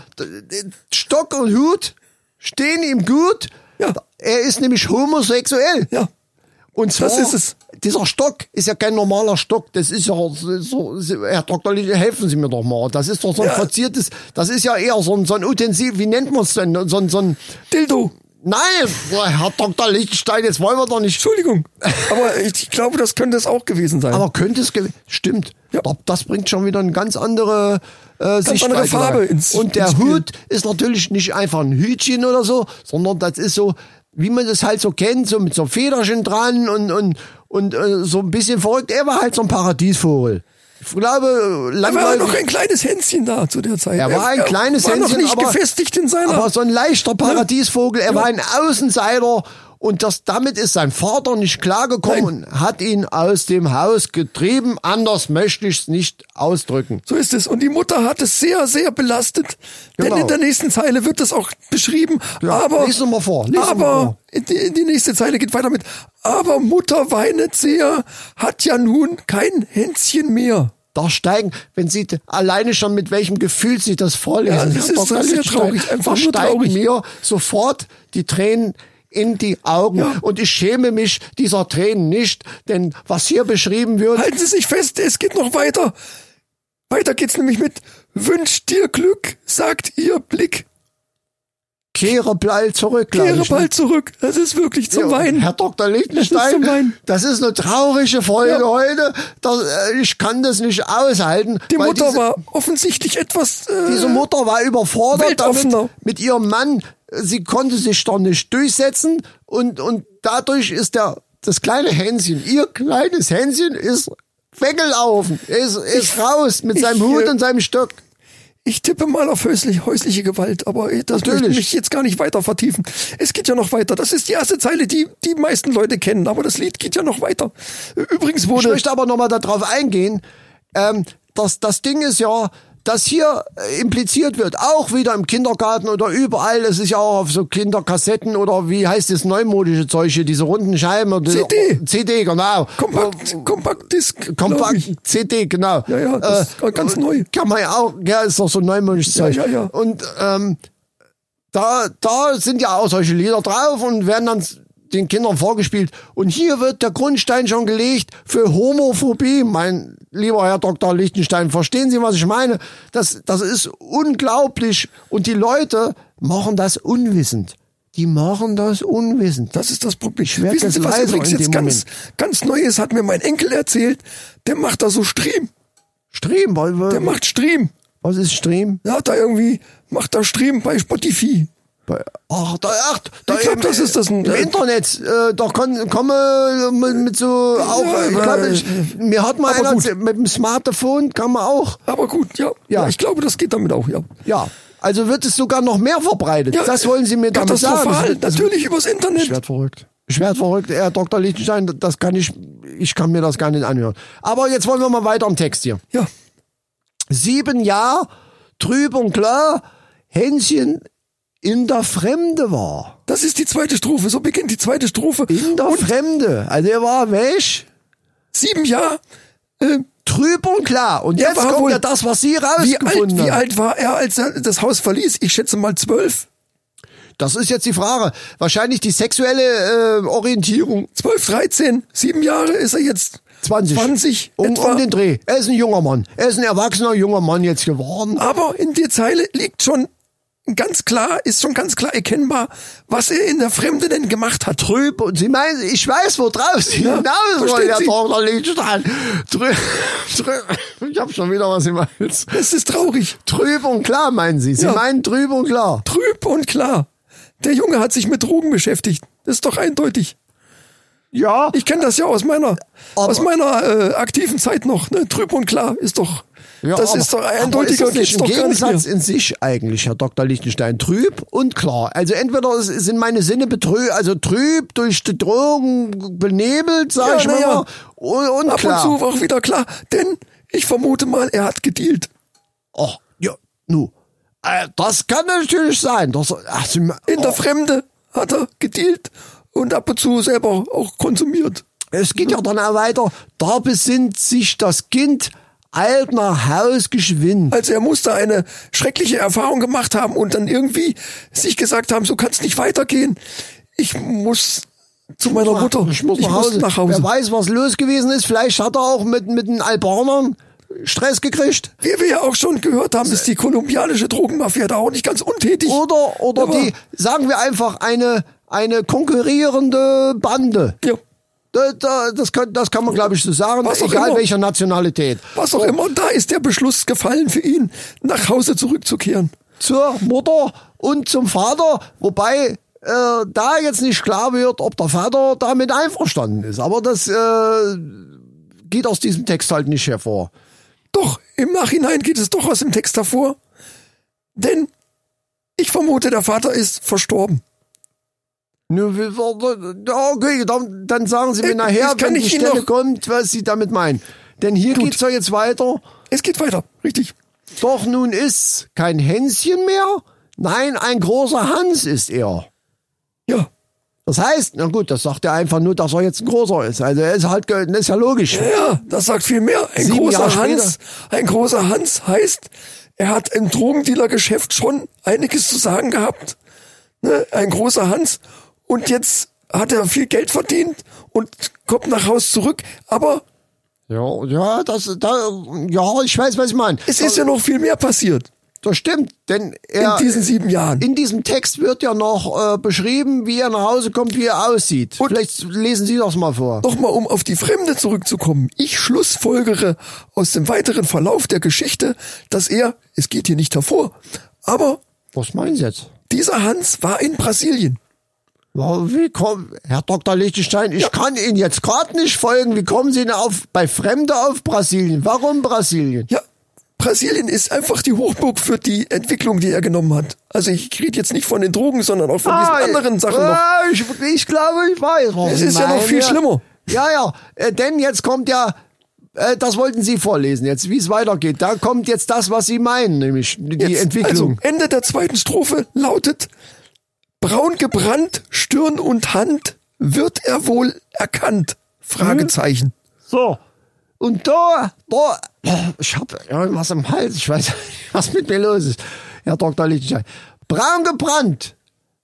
Stock und Hut stehen ihm gut. Ja. Er ist nämlich homosexuell. Ja. Und zwar, Das ist es. dieser Stock ist ja kein normaler Stock. Das ist ja so, Herr Dr. Lichte, helfen Sie mir doch mal. Das ist doch so ein Ja. verziertes, das ist ja eher so ein, so ein Utensil, wie nennt man es denn? So ein, so ein, Dildo. nein, Herr Dr. Lichtenstein, jetzt wollen wir doch nicht. Entschuldigung. Aber ich glaube, das könnte es auch gewesen sein. Aber könnte es, gew- stimmt. Ja. Da- Das bringt schon wieder eine ganz andere, äh, Sichtweise andere Farbe rein. ins- Und der Spiel. Hut ist natürlich nicht einfach ein Hütchen oder so, sondern das ist so, wie man das halt so kennt, so mit so Federchen dran und, und, und äh, so ein bisschen verrückt. Er war halt so ein Paradiesvogel. Ich glaube, er war noch ein kleines Hänschen da zu der Zeit. Er war ein kleines war Hänschen, noch nicht aber- gefestigt in seiner. aber so ein leichter Paradiesvogel. Er war ein Außenseiter und das, damit ist sein Vater nicht klargekommen und hat ihn aus dem Haus getrieben. Anders möchte ich es nicht ausdrücken. So ist es. Und die Mutter hat es sehr, sehr belastet. Genau. Denn in der nächsten Zeile wird es auch beschrieben. Ja, aber, lies mal vor, lies doch mal aber vor. Die, die nächste Zeile geht weiter mit. Aber Mutter weinet sehr, hat ja nun kein Hänschen mehr. Da steigen, wenn Sie alleine schon mit welchem Gefühl Sie das vorlesen, Ja, das ist Dr. sehr traurig, einfach da nur steigen traurig. mir sofort die Tränen in die Augen. Ja. Und ich schäme mich dieser Tränen nicht, denn was hier beschrieben wird, Halten Sie sich fest, es geht noch weiter. Weiter geht's nämlich mit Wünscht dir Glück, sagt ihr Blick. kehre bald zurück, Kehre ich, ne? bald zurück. Das ist wirklich zum Ja, Weinen. Herr Dr. Das ist Lichtenstein, zum Weinen. das ist eine traurige Folge Ja. heute. Das, äh, ich kann das nicht aushalten. Die Mutter diese, war offensichtlich etwas. Äh, Diese Mutter war überfordert damit, mit ihrem Mann. Sie konnte sich doch nicht durchsetzen und, und dadurch ist der, das kleine Hänschen, ihr kleines Hänschen ist weggelaufen, ist, ist raus mit ich, seinem Hut und seinem Stock. Ich tippe mal auf häuslich, häusliche Gewalt, aber das Natürlich. möchte mich jetzt gar nicht weiter vertiefen. Es geht ja noch weiter. Das ist die erste Zeile, die die meisten Leute kennen, aber das Lied geht ja noch weiter. Übrigens Ich wurde möchte aber nochmal darauf eingehen, ähm, dass das Ding ist ja, dass hier äh, impliziert wird, auch wieder im Kindergarten oder überall, es ist ja auch auf so Kinderkassetten oder wie heißt das neumodische Zeug hier, diese runden Scheiben. oder CD. CD, genau. Kompakt, Kompaktdisk. glaub Kompakt. CD, genau. Ja, ja, das ist ganz neu. Kann man ja auch, ja, ist doch so neumodisches Ja, Zeug. ja, ja. Und ähm, da, da sind ja auch solche Lieder drauf und werden dann den Kindern vorgespielt. Und hier wird der Grundstein schon gelegt für Homophobie, mein lieber Herr Dr. Lichtenstein. Verstehen Sie, was ich meine? Das, das ist unglaublich. Und die Leute machen das unwissend. Die machen das unwissend. Das ist das Problem. werd Wissen Sie, was übrigens jetzt ganz, ganz Neues hat mir mein Enkel erzählt. Der macht da so Stream. Stream, weil wir- Der macht Stream. was ist Stream? Der hat da irgendwie, macht da Stream bei Spotify. Ach, da, ach, da Ich glaub, das ist das ein- im Internet. Äh, da kann, komme mit, mit so auch. Ja, ich glaube, ich, mir hat mal einer gut. mit dem Smartphone kann man auch. Aber gut, ja. Ja. ja. Ich glaube, das geht damit auch, ja. Ja, Also wird es sogar noch mehr verbreitet. Ja, das wollen Sie mir damit sagen. Also, natürlich übers Internet. Ich werde verrückt. Ich werde verrückt, Herr Dr. Lichtenstein, das kann ich, ich kann mir das gar nicht anhören. Aber jetzt wollen wir mal weiter im Text hier. Ja, Sieben Jahre, trüb und klar, Hänschen in der Fremde war. das ist die zweite Strophe. So beginnt die zweite Strophe. In der Fremde. Also er war weg, Sieben Jahre. Äh, trüb und klar. Und jetzt kommt ja das, was Sie wie, rausgefunden wie haben. alt war er, als er das Haus verließ? Ich schätze mal zwölf. Das ist jetzt die Frage. Wahrscheinlich die sexuelle äh, Orientierung. 12, 13, sieben Jahre ist er jetzt 20. 20 Um, etwa. um den Dreh. Er ist ein junger Mann. Er ist ein erwachsener junger Mann jetzt geworden. Aber in der Zeile liegt schon ganz klar, ist schon ganz klar erkennbar, was er in der Fremde denn gemacht hat. Trüb und Sie meinen, ich weiß, wo drauf Sie Ja, hinaus wollen, Herr? Dr. Lichtenstein. Trüb, trüb, ich habe schon wieder was im Hals. Das ist traurig. Trüb und klar, meinen Sie. Sie Ja. meinen trüb und klar. Trüb und klar. Der Junge hat sich mit Drogen beschäftigt. Das ist doch eindeutig. Ja, Ich kenne das ja aus meiner, aus meiner äh, aktiven Zeit noch. Ne? Trüb und klar ist doch, ja das aber- ist doch aber eindeutiger ist das nicht nicht Gegensatz in sich eigentlich, Herr Dr. Lichtenstein. Trüb und klar. Also entweder sind meine Sinne betrü also trüb durch die Drogen benebelt, sag Ja, ich mal, ja. und, und Ab klar. und zu auch wieder klar. Denn ich vermute mal, er hat gedealt. Ach, ja, nu. Äh, das kann natürlich sein. Das, Sie, In der oh, Fremde hat er gedealt und ab und zu selber auch konsumiert. es geht ja dann auch weiter. Da besinnt sich das Kind alt nach Haus geschwind. Also er musste eine schreckliche Erfahrung gemacht haben und dann irgendwie sich gesagt haben, so kann es nicht weitergehen. Ich muss zu meiner Mutter. Ich muss nach Hause. nach Hause. Wer weiß, was los gewesen ist. Vielleicht hat er auch mit, mit den Albanern Stress gekriegt. Wie wir ja auch schon gehört haben, ist die kolumbianische Drogenmafia da auch nicht ganz untätig. Oder, oder Aber- die, sagen wir einfach, eine, eine konkurrierende Bande. Ja, das, kann, das kann man, glaube ich, so sagen, Was auch egal immer. welcher Nationalität. was auch immer. Und da ist der Beschluss gefallen für ihn, nach Hause zurückzukehren. Zur Mutter und zum Vater, wobei äh, da jetzt nicht klar wird, ob der Vater damit einverstanden ist. Aber das äh, geht aus diesem Text halt nicht hervor. Doch, im Nachhinein geht es doch aus dem Text hervor. Denn ich vermute, der Vater ist verstorben. Nö, wie- wie- ja, Okay, dann, dann sagen Sie mir Äh, nachher, wenn die ich Stelle noch- kommt, was Sie damit meinen. Denn hier Gut. geht's ja jetzt weiter. Es geht weiter, richtig. Doch nun ist kein Hänschen mehr, nein, ein großer Hans ist er. Ja, Das heißt, na gut, das sagt er einfach nur, dass er jetzt ein großer ist. Also er ist halt, das ist ja logisch. ja, das sagt viel mehr. Ein Sieben großer Jahre Hans, ein großer Hans heißt, er hat im Drogendealer-Geschäft schon einiges zu sagen gehabt. Ne? Ein großer Hans. Und jetzt hat er viel Geld verdient und kommt nach Haus zurück. Aber Ja, ja, das, da, ja, ich weiß, was ich meine. es ist ja noch viel mehr passiert Das stimmt, denn er, in diesen sieben Jahren. in diesem Text wird ja noch äh, beschrieben, wie er nach Hause kommt, wie er aussieht. Und- Vielleicht lesen Sie das mal vor. Nochmal, um auf die Fremde zurückzukommen. Ich schlussfolgere aus dem weiteren Verlauf der Geschichte, dass er, es geht hier nicht hervor, aber Was meinen Sie jetzt? dieser Hans war in Brasilien. Ja, Wie kommen, Herr Dr. Lichtenstein, ich kann Ihnen jetzt gerade nicht folgen. Wie kommen Sie denn auf, bei Fremde auf Brasilien? Warum Brasilien? Ja, Brasilien ist einfach die Hochburg für die Entwicklung, die er genommen hat. Also ich rede jetzt nicht von den Drogen, sondern auch von diesen anderen Sachen noch. Ah, Ich, ich glaube, ich weiß. Es ist ja noch viel schlimmer. Ja, ja, äh, denn jetzt kommt ja, äh, das wollten Sie vorlesen jetzt, wie es weitergeht. Da kommt jetzt das, was Sie meinen, nämlich die Jetzt, Entwicklung. Also Ende der zweiten Strophe lautet, braun gebrannt, Stirn und Hand, wird er wohl erkannt? Fragezeichen. So. Und da, da, ich hab irgendwas im Hals, ich weiß nicht, was mit mir los ist, Herr Dr. Lichtenstein. Braun gebrannt,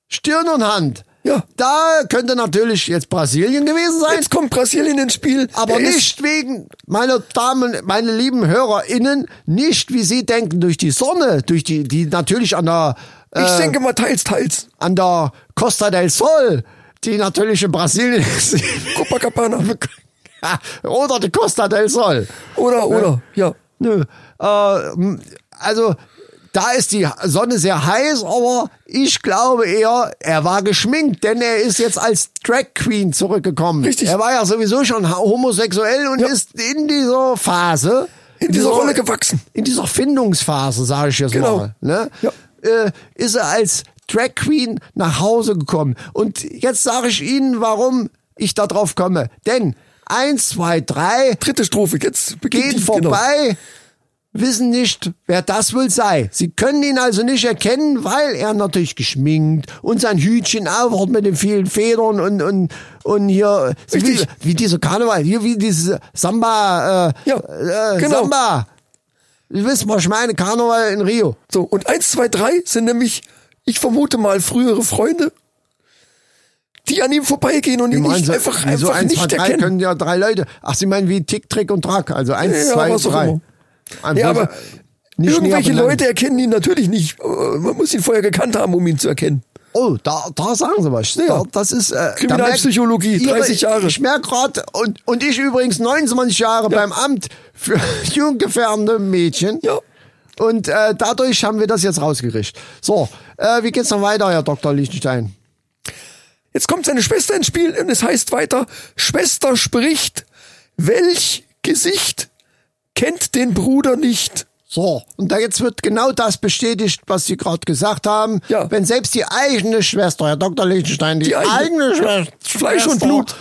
Stirn und Hand. Ja. Da könnte natürlich jetzt Brasilien gewesen sein. Jetzt kommt Brasilien ins Spiel. Aber Er ist- nicht wegen, meine Damen, meine lieben HörerInnen, nicht wie Sie denken, durch die Sonne, durch die, die natürlich an der, Ich äh, denke mal teils, teils. an der Costa del Sol, die natürlich in Brasilien ist. Copacabana. <laughs> Oder die Costa del Sol. Oder, oder, ja. Nö. Äh, also, da ist die Sonne sehr heiß, aber ich glaube eher, er war geschminkt, denn er ist jetzt als Drag Queen zurückgekommen. Richtig. Er war ja sowieso schon homosexuell und Ja. ist in dieser Phase, In dieser Rolle gewachsen. in dieser Findungsphase, sage ich jetzt Genau. mal, ne? Ja. Äh, ist er als Drag Queen nach Hause gekommen. Und jetzt sage ich Ihnen, warum ich da drauf komme. Denn eins, zwei, drei Dritte Strophe, jetzt beginnt geht die, genau. vorbei, wissen nicht, wer das wohl sei. Sie können ihn also nicht erkennen, weil er natürlich geschminkt und sein Hütchen aufhat mit den vielen Federn und und und hier wie, wie dieser Karneval, hier wie dieses Samba, äh, Ja, äh, genau. Samba. Sie wissen, was ich meine, Karneval in Rio. So, und eins, zwei, drei sind nämlich, ich vermute mal, frühere Freunde, die an ihm vorbeigehen und ihn nicht Sie, einfach, einfach eins, zwei, nicht drei erkennen. können ja drei Leute. Ach, Sie meinen wie Tick, Trick und Track, also eins, Ja, zwei, drei. Einfach Ja, aber nicht irgendwelche. Leute erkennen ihn natürlich nicht. Äh, Man muss ihn vorher gekannt haben, um ihn zu erkennen. Oh, da, da sagen Sie was. Ja. Da, das ist äh, Kriminalpsychologie, da merkt- 30 Jahre. Ich merke gerade, und, und ich übrigens 29 Jahre beim Amt für <laughs> jugendgefährdende Mädchen. Ja. Und äh, dadurch haben wir das jetzt rausgerichtet. So, äh, wie geht's noch weiter, Herr Dr. Lichtenstein? Jetzt kommt seine Schwester ins Spiel und es heißt weiter, Schwester spricht, welch Gesicht kennt den Bruder nicht? So, und da jetzt wird genau das bestätigt, was Sie gerade gesagt haben. Ja. Wenn selbst die eigene Schwester, Herr Dr. Lichtenstein, die, Die eigene- eigene Schwester, Fleisch und Blut.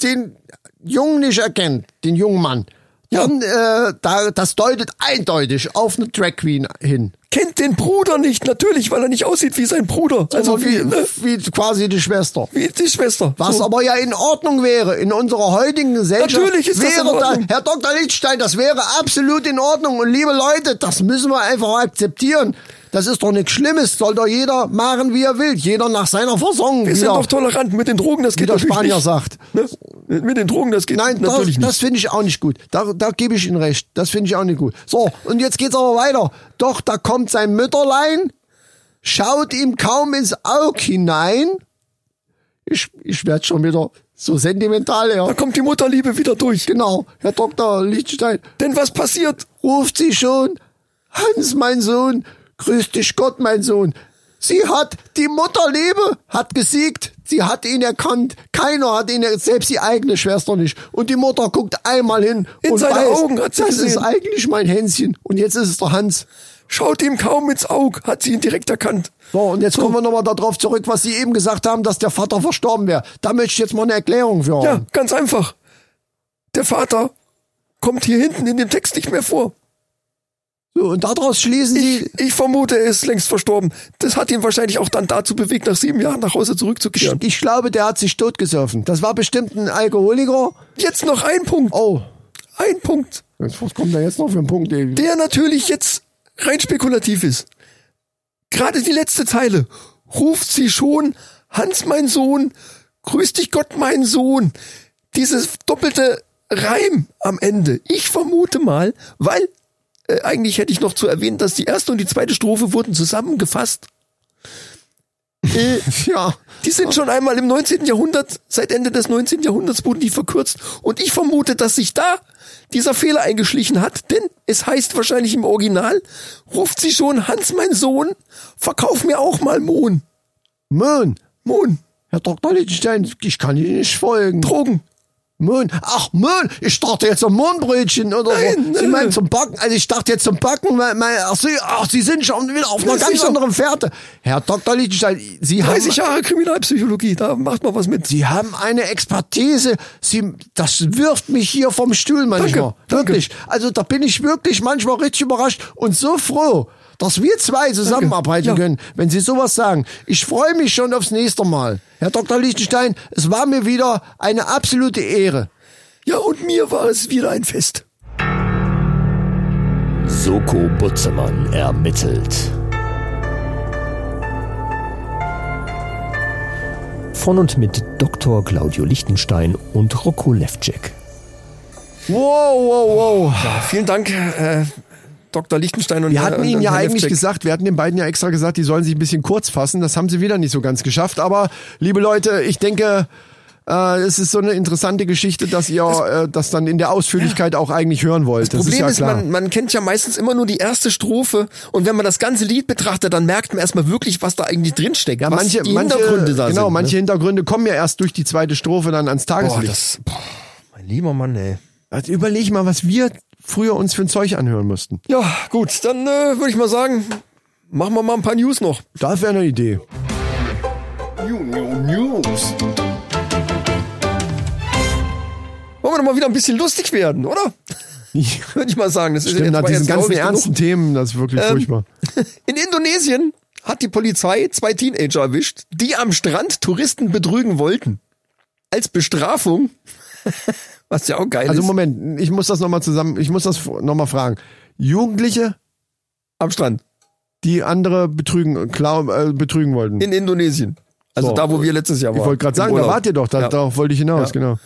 den Jungen nicht erkennt, den jungen Mann, Ja. dann äh, da, das deutet eindeutig auf eine Drag Queen hin. Kennt den Bruder nicht, natürlich, weil er nicht aussieht wie sein Bruder. Also Also wie, wie, ne? wie quasi die Schwester. wie die Schwester. Was So. aber ja in Ordnung wäre, in unserer heutigen Gesellschaft. Natürlich ist das wäre in Ordnung. Da, Herr Dr. Lichtstein, das wäre absolut in Ordnung. Und liebe Leute, das müssen wir einfach akzeptieren. Das ist doch nichts Schlimmes. Soll doch jeder machen, wie er will. Jeder nach seiner Versorgung. Wir wie sind der- doch tolerant mit den Drogen, das wie geht der natürlich Spanier nicht. sagt. Ne? Mit den Drogen, das geht Nein, das, natürlich das nicht. finde ich auch nicht gut. Da, da gebe ich Ihnen recht. Das finde ich auch nicht gut. So, und jetzt geht's aber weiter. Doch, da kommt sein Mütterlein, schaut ihm kaum ins Auge hinein. Ich, ich werde schon wieder so sentimental, Da ja. kommt die Mutterliebe wieder durch. Genau, Herr Dr. Lichtstein, Denn was passiert? ruft sie schon. Hans, mein Sohn, grüß dich Gott, mein Sohn. Sie hat, die Mutterliebe hat gesiegt. Sie hat ihn erkannt. Keiner hat ihn, selbst die eigene Schwester nicht. Und die Mutter guckt einmal hin In und seine weiß, Augen hat sie das ist gesehen. eigentlich mein Hänschen. Und jetzt ist es der Hans. Schaut ihm kaum ins Auge, hat sie ihn direkt erkannt. So, und jetzt kommen wir nochmal darauf zurück, was Sie eben gesagt haben, dass der Vater verstorben wäre. Da möchte ich jetzt mal eine Erklärung für Ja, haben. ganz einfach. Der Vater kommt hier hinten in dem Text nicht mehr vor. So, und daraus schließen Sie, Ich, ich vermute, er ist längst verstorben. Das hat ihn wahrscheinlich auch dann dazu bewegt, nach sieben Jahren nach Hause zurückzukehren. ich glaube, der hat sich totgesoffen. Das war bestimmt ein Alkoholiker. Jetzt noch ein Punkt. Oh, Ein Punkt, was kommt da jetzt noch für ein Punkt? ey? der natürlich jetzt rein spekulativ ist. Gerade die letzte Zeile. Ruft sie schon, Hans, mein Sohn, grüß dich Gott, mein Sohn. Dieses doppelte Reim am Ende. Ich vermute mal, weil äh, eigentlich hätte ich noch zu erwähnen, dass die erste und die zweite Strophe wurden zusammengefasst. Äh, <laughs> Ja. die sind schon einmal im 19. Jahrhundert, seit Ende des 19. Jahrhunderts wurden die verkürzt. Und ich vermute, dass sich da dieser Fehler eingeschlichen hat, denn es heißt wahrscheinlich im Original, ruft sie schon, Hans, mein Sohn, verkauf mir auch mal Mohn. Moon. Mohn, Herr Dr. Lichtenstein, ich kann Ihnen nicht folgen. Drogen. Moon. Ach, Moon. Ich dachte jetzt zum Mohnbrötchen oder Nein, so. Sie meinen zum Backen. Also ich dachte jetzt zum Backen. Weil, weil, ach, Sie, ach, Sie sind schon wieder auf einer Ja, ganz anderen Fährte. Herr Dr. Lichtenstein, Sie haben... 30 Jahre Kriminalpsychologie, da macht man was mit. Sie haben eine Expertise. Sie, das wirft mich hier vom Stuhl manchmal. danke. Wirklich. Also da bin ich wirklich manchmal richtig überrascht und so froh, dass wir zwei zusammenarbeiten Ja. können, wenn Sie sowas sagen. Ich freue mich schon aufs nächste Mal. Herr Dr. Lichtenstein, es war mir wieder eine absolute Ehre. Ja, und mir war es wieder ein Fest. Soko Butzemann ermittelt. Von und mit Dr. Claudio Lichtenstein und Rocco Levcek. Wow, wow, wow. Vielen Dank, äh, Dr. Lichtenstein und Wir hatten Ihnen ja eigentlich gesagt, wir hatten den beiden ja extra gesagt, die sollen sich ein bisschen kurz fassen. Das haben sie wieder nicht so ganz geschafft. Aber liebe Leute, ich denke, äh, es ist so eine interessante Geschichte, dass ihr äh, das dann in der Ausführlichkeit auch eigentlich hören wollt. Das, Problem ist ja ist, man, man kennt ja meistens immer nur die erste Strophe und wenn man das ganze Lied betrachtet, dann merkt man erstmal wirklich, was da eigentlich drinsteckt. ja, manche, die manche, Hintergründe da genau, sind. manche ne? Hintergründe kommen ja erst durch die zweite Strophe dann ans Boah, Tageslicht. das, boah, mein lieber Mann, ey. also überleg mal, was wir früher uns für ein Zeug anhören mussten. Ja, gut, dann äh, würde ich mal sagen, machen wir mal ein paar News noch. Das wäre eine Idee. News. Wollen wir doch mal wieder ein bisschen lustig werden, oder? Würde ich mal sagen. Das ist Stimmt, jetzt nach diesen ganzen ernsten Themen, das ist wirklich Ähm, furchtbar. <laughs> In Indonesien hat die Polizei zwei Teenager erwischt, die am Strand Touristen betrügen wollten. Als Bestrafung, <laughs> was ja auch geil Also ist, Moment, ich muss das nochmal zusammen, ich muss das nochmal fragen. Jugendliche, am Strand die andere betrügen, klar, äh, betrügen wollten. in Indonesien. Also So. da, wo wir letztes Jahr waren. ich wollte gerade sagen, da wart ihr doch, da, Ja. darauf wollte ich hinaus, Ja. genau.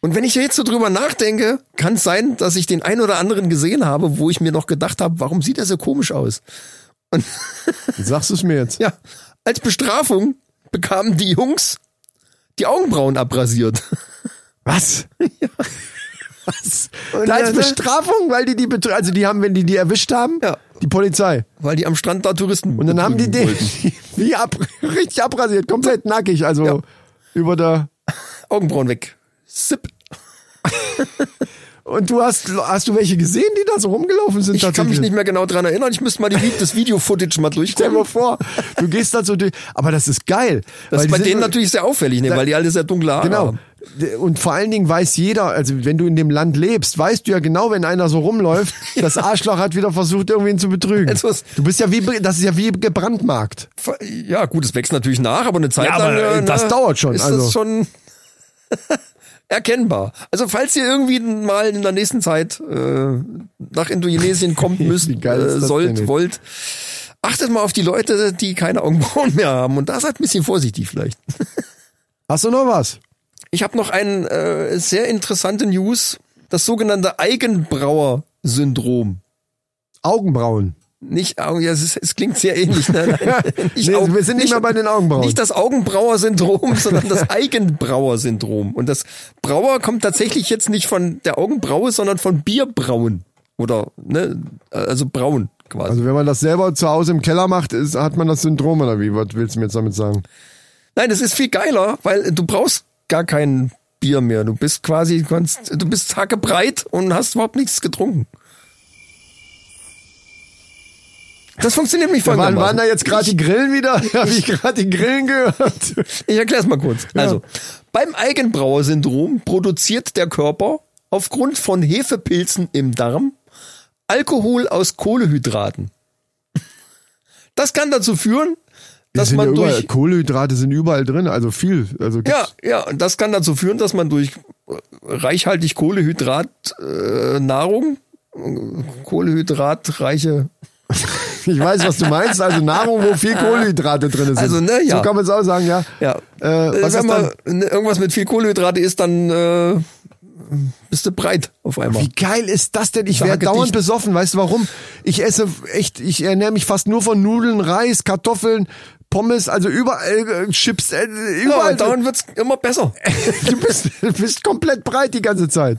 Und wenn ich jetzt so drüber nachdenke, kann es sein, dass ich den ein oder anderen gesehen habe, wo ich mir noch gedacht habe, warum sieht er so komisch aus? <laughs> Sagst du es mir jetzt? Ja, als Bestrafung bekamen die Jungs die Augenbrauen abrasiert. Was? Was? Und Da als dann- Bestrafung, weil die die betrü- also die haben, wenn die die erwischt haben, Ja. die Polizei. Weil die am Strand da Touristen Und dann haben die den wie <laughs> ab, richtig abrasiert, komplett nackig, also Ja. über der Augenbrauen weg. Zip. <laughs> und du hast hast du welche gesehen, die da so rumgelaufen sind? Ich kann mich nicht mehr genau dran erinnern. Ich müsste mal die, das Video-Footage mal Stell durchgucken. dir vor, du gehst da so durch, aber das ist geil. Das ist bei denen natürlich sehr auffällig, ne? weil die alle sehr dunkle Haare Genau. haben. Und vor allen Dingen weiß jeder, also wenn du in dem Land lebst, weißt du ja genau, wenn einer so rumläuft, <laughs> das Arschloch hat wieder versucht, irgendwen zu betrügen. Was- Du bist ja wie, das ist ja wie gebrandmarkt. Ja, gut, es wächst natürlich nach, aber eine Zeit Ja, lang. aber, äh, das ne, dauert schon, Ist also. das schon <laughs> erkennbar. Also falls ihr irgendwie mal in der nächsten Zeit äh, nach Indonesien <laughs> kommt, müsst, äh, sollt, wollt, achtet mal auf die Leute, die keine Augenbrauen mehr haben. Und da seid ein bisschen vorsichtig vielleicht. Hast du noch was? Ich habe noch einen äh, sehr interessante News, das sogenannte Eigenbrauer-Syndrom. Augenbrauen. Nicht Augen, ja, es, es klingt sehr ähnlich. Ne? <laughs> Nein, Nee, wir sind nicht mehr bei den Augenbrauen. Nicht das Augenbrauer-Syndrom, <laughs> sondern das Eigenbrauer-Syndrom. Und das Brauer kommt tatsächlich jetzt nicht von der Augenbraue, sondern von Bierbrauen. Oder, ne, also braun quasi. Also wenn man das selber zu Hause im Keller macht, ist, hat man das Syndrom oder wie? Was willst du mir jetzt damit sagen? Nein, das ist viel geiler, weil du brauchst gar kein Bier mehr. Du bist quasi, du bist hackebreit und hast überhaupt nichts getrunken. Das funktioniert nicht Wann folgendermaßen. waren da jetzt gerade die Grillen wieder? <laughs> Habe ich gerade die Grillen gehört? Ich erkläre es mal kurz. Also, beim Eigenbrauer-Syndrom produziert der Körper aufgrund von Hefepilzen im Darm Alkohol aus Kohlehydraten. Das kann dazu führen, dass sind ja man überall, durch Kohlenhydrate sind überall drin, also viel. Also ja, ja, und das kann dazu führen, dass man durch äh, reichhaltig Kohlehydrat äh, Nahrung äh, Kohlehydratreiche <laughs> ich weiß, was du meinst. Also Nahrung, wo viel Kohlenhydrate drin sind. Also, ne, ja. So kann man es auch sagen, ja. Ja. Äh, was Wenn ist man ne, irgendwas mit viel Kohlenhydrate isst, dann äh, bist du breit auf einmal. Wie geil ist das denn? Ich werde dauernd besoffen. Weißt du warum? Ich esse echt, ich ernähre mich fast nur von Nudeln, Reis, Kartoffeln, Pommes, also überall äh, Chips, äh, Ja, überall. und dann wird's immer besser. <laughs> du, bist, du bist komplett breit die ganze Zeit.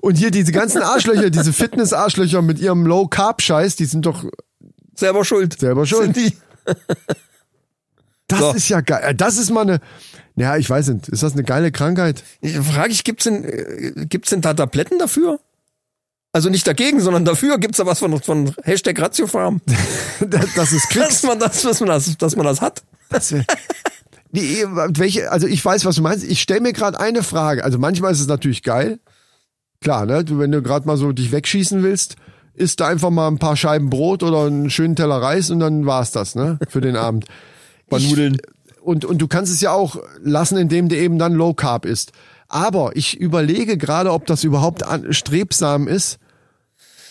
Und hier diese ganzen Arschlöcher, diese Fitness-Arschlöcher mit ihrem Low-Carb-Scheiß, die sind doch, Selber schuld. Selber schuld. Sind die. das So. ist ja geil. Äh, Das ist mal eine, ja, ich weiß nicht, ist das eine geile Krankheit? Ich frage ich, gibt's denn, äh, gibt's denn da Tabletten dafür? Also nicht dagegen, sondern dafür gibt's da was von, von Hashtag Ratiofarm. <laughs> Das, das ist Klicks. Dass man das, dass man das, dass man das hat. Das wär- Die, welche, also ich weiß, was du meinst. Ich stelle mir gerade eine Frage. Also manchmal ist es natürlich geil. Klar, ne? Du, wenn du gerade mal so dich wegschießen willst, isst du einfach mal ein paar Scheiben Brot oder einen schönen Teller Reis und dann war's das, ne? Für den Abend. Ich- Nudeln. Und, und du kannst es ja auch lassen, indem du eben dann Low Carb isst. Aber ich überlege gerade, ob das überhaupt strebsam ist.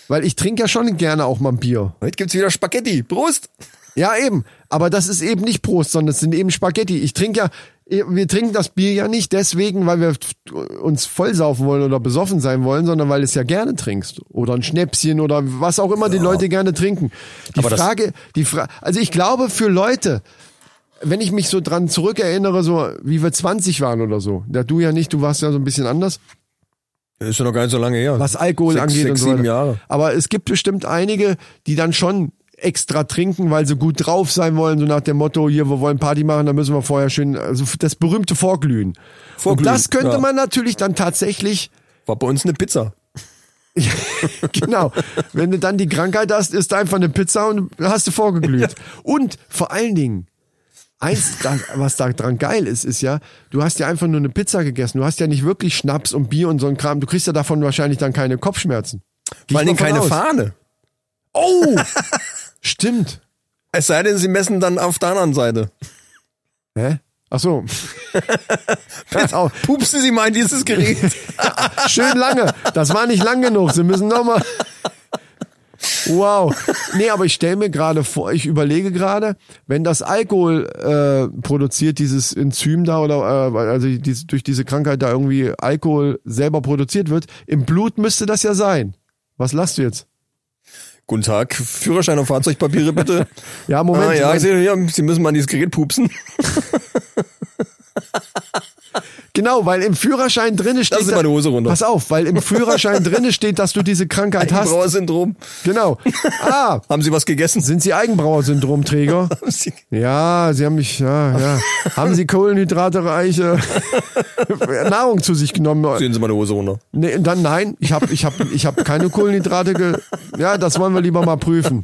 Weil ich trinke ja schon gerne auch mal ein Bier. Heute gibt's wieder Spaghetti. Prost! Ja, eben. Aber das ist eben nicht Prost, sondern es sind eben Spaghetti. Ich trinke ja, wir trinken das Bier ja nicht deswegen, weil wir uns vollsaufen wollen oder besoffen sein wollen, sondern weil du es ja gerne trinkst. Oder ein Schnäpschen oder was auch immer die Leute gerne trinken. Die Aber Frage, die Frage, also ich glaube für Leute, wenn ich mich so dran zurückerinnere, so wie wir 20 waren oder so, ja, du ja nicht, du warst ja so ein bisschen anders, Ist ja noch gar nicht so lange her. was Alkohol Sechs- angeht sechs, und so sieben. Jahre. Aber es gibt bestimmt einige, die dann schon extra trinken, weil sie gut drauf sein wollen, so nach dem Motto, hier, wir wollen Party machen, da müssen wir vorher schön, also das berühmte Vorglühen. Vorglühen, und das könnte ja. man natürlich dann tatsächlich, War bei uns eine Pizza. <laughs> genau. Wenn du dann die Krankheit hast, isst einfach eine Pizza und hast du vorgeglüht. Und vor allen Dingen, eins, da- was da dran geil ist, ist ja, du hast ja einfach nur eine Pizza gegessen. Du hast ja nicht wirklich Schnaps und Bier und so ein Kram. Du kriegst ja davon wahrscheinlich dann keine Kopfschmerzen. Geh Vor mal keine aus. Fahne. Oh! <laughs> Stimmt. Es sei denn, sie messen dann auf der anderen Seite. Hä? Ach so. <laughs> Pupsen Sie mal in dieses Gerät. <laughs> Schön lange. Das war nicht lang genug. Sie müssen noch mal. Wow. Nee, aber ich stelle mir gerade vor, ich überlege gerade, wenn das Alkohol äh, produziert, dieses Enzym da oder äh, also diese, durch diese Krankheit da irgendwie Alkohol selber produziert wird, im Blut müsste das ja sein. Was lasst du jetzt? Guten Tag, Führerschein und Fahrzeugpapiere bitte. <laughs> Ja, Moment. ah, ja, ich sehe hier, Sie müssen mal in dieses Gerät pupsen. <laughs> genau, weil im Führerschein drinne steht. Lassen Sie meine Hose runter. Pass auf, weil im Führerschein drinne steht, dass du diese Krankheit <laughs> hast. Eigenbrauersyndrom. Genau. Ah, <laughs> Haben Sie was gegessen? sind Sie Eigenbrauer-Syndromträger? <laughs> Ja, sie haben mich, ja, ja. Haben sie kohlenhydratereiche Nahrung zu sich genommen? Sehen Sie meine Hose runter. Nee, dann nein, ich habe ich hab, ich hab keine Kohlenhydrate. Ge ja, das wollen wir lieber mal prüfen.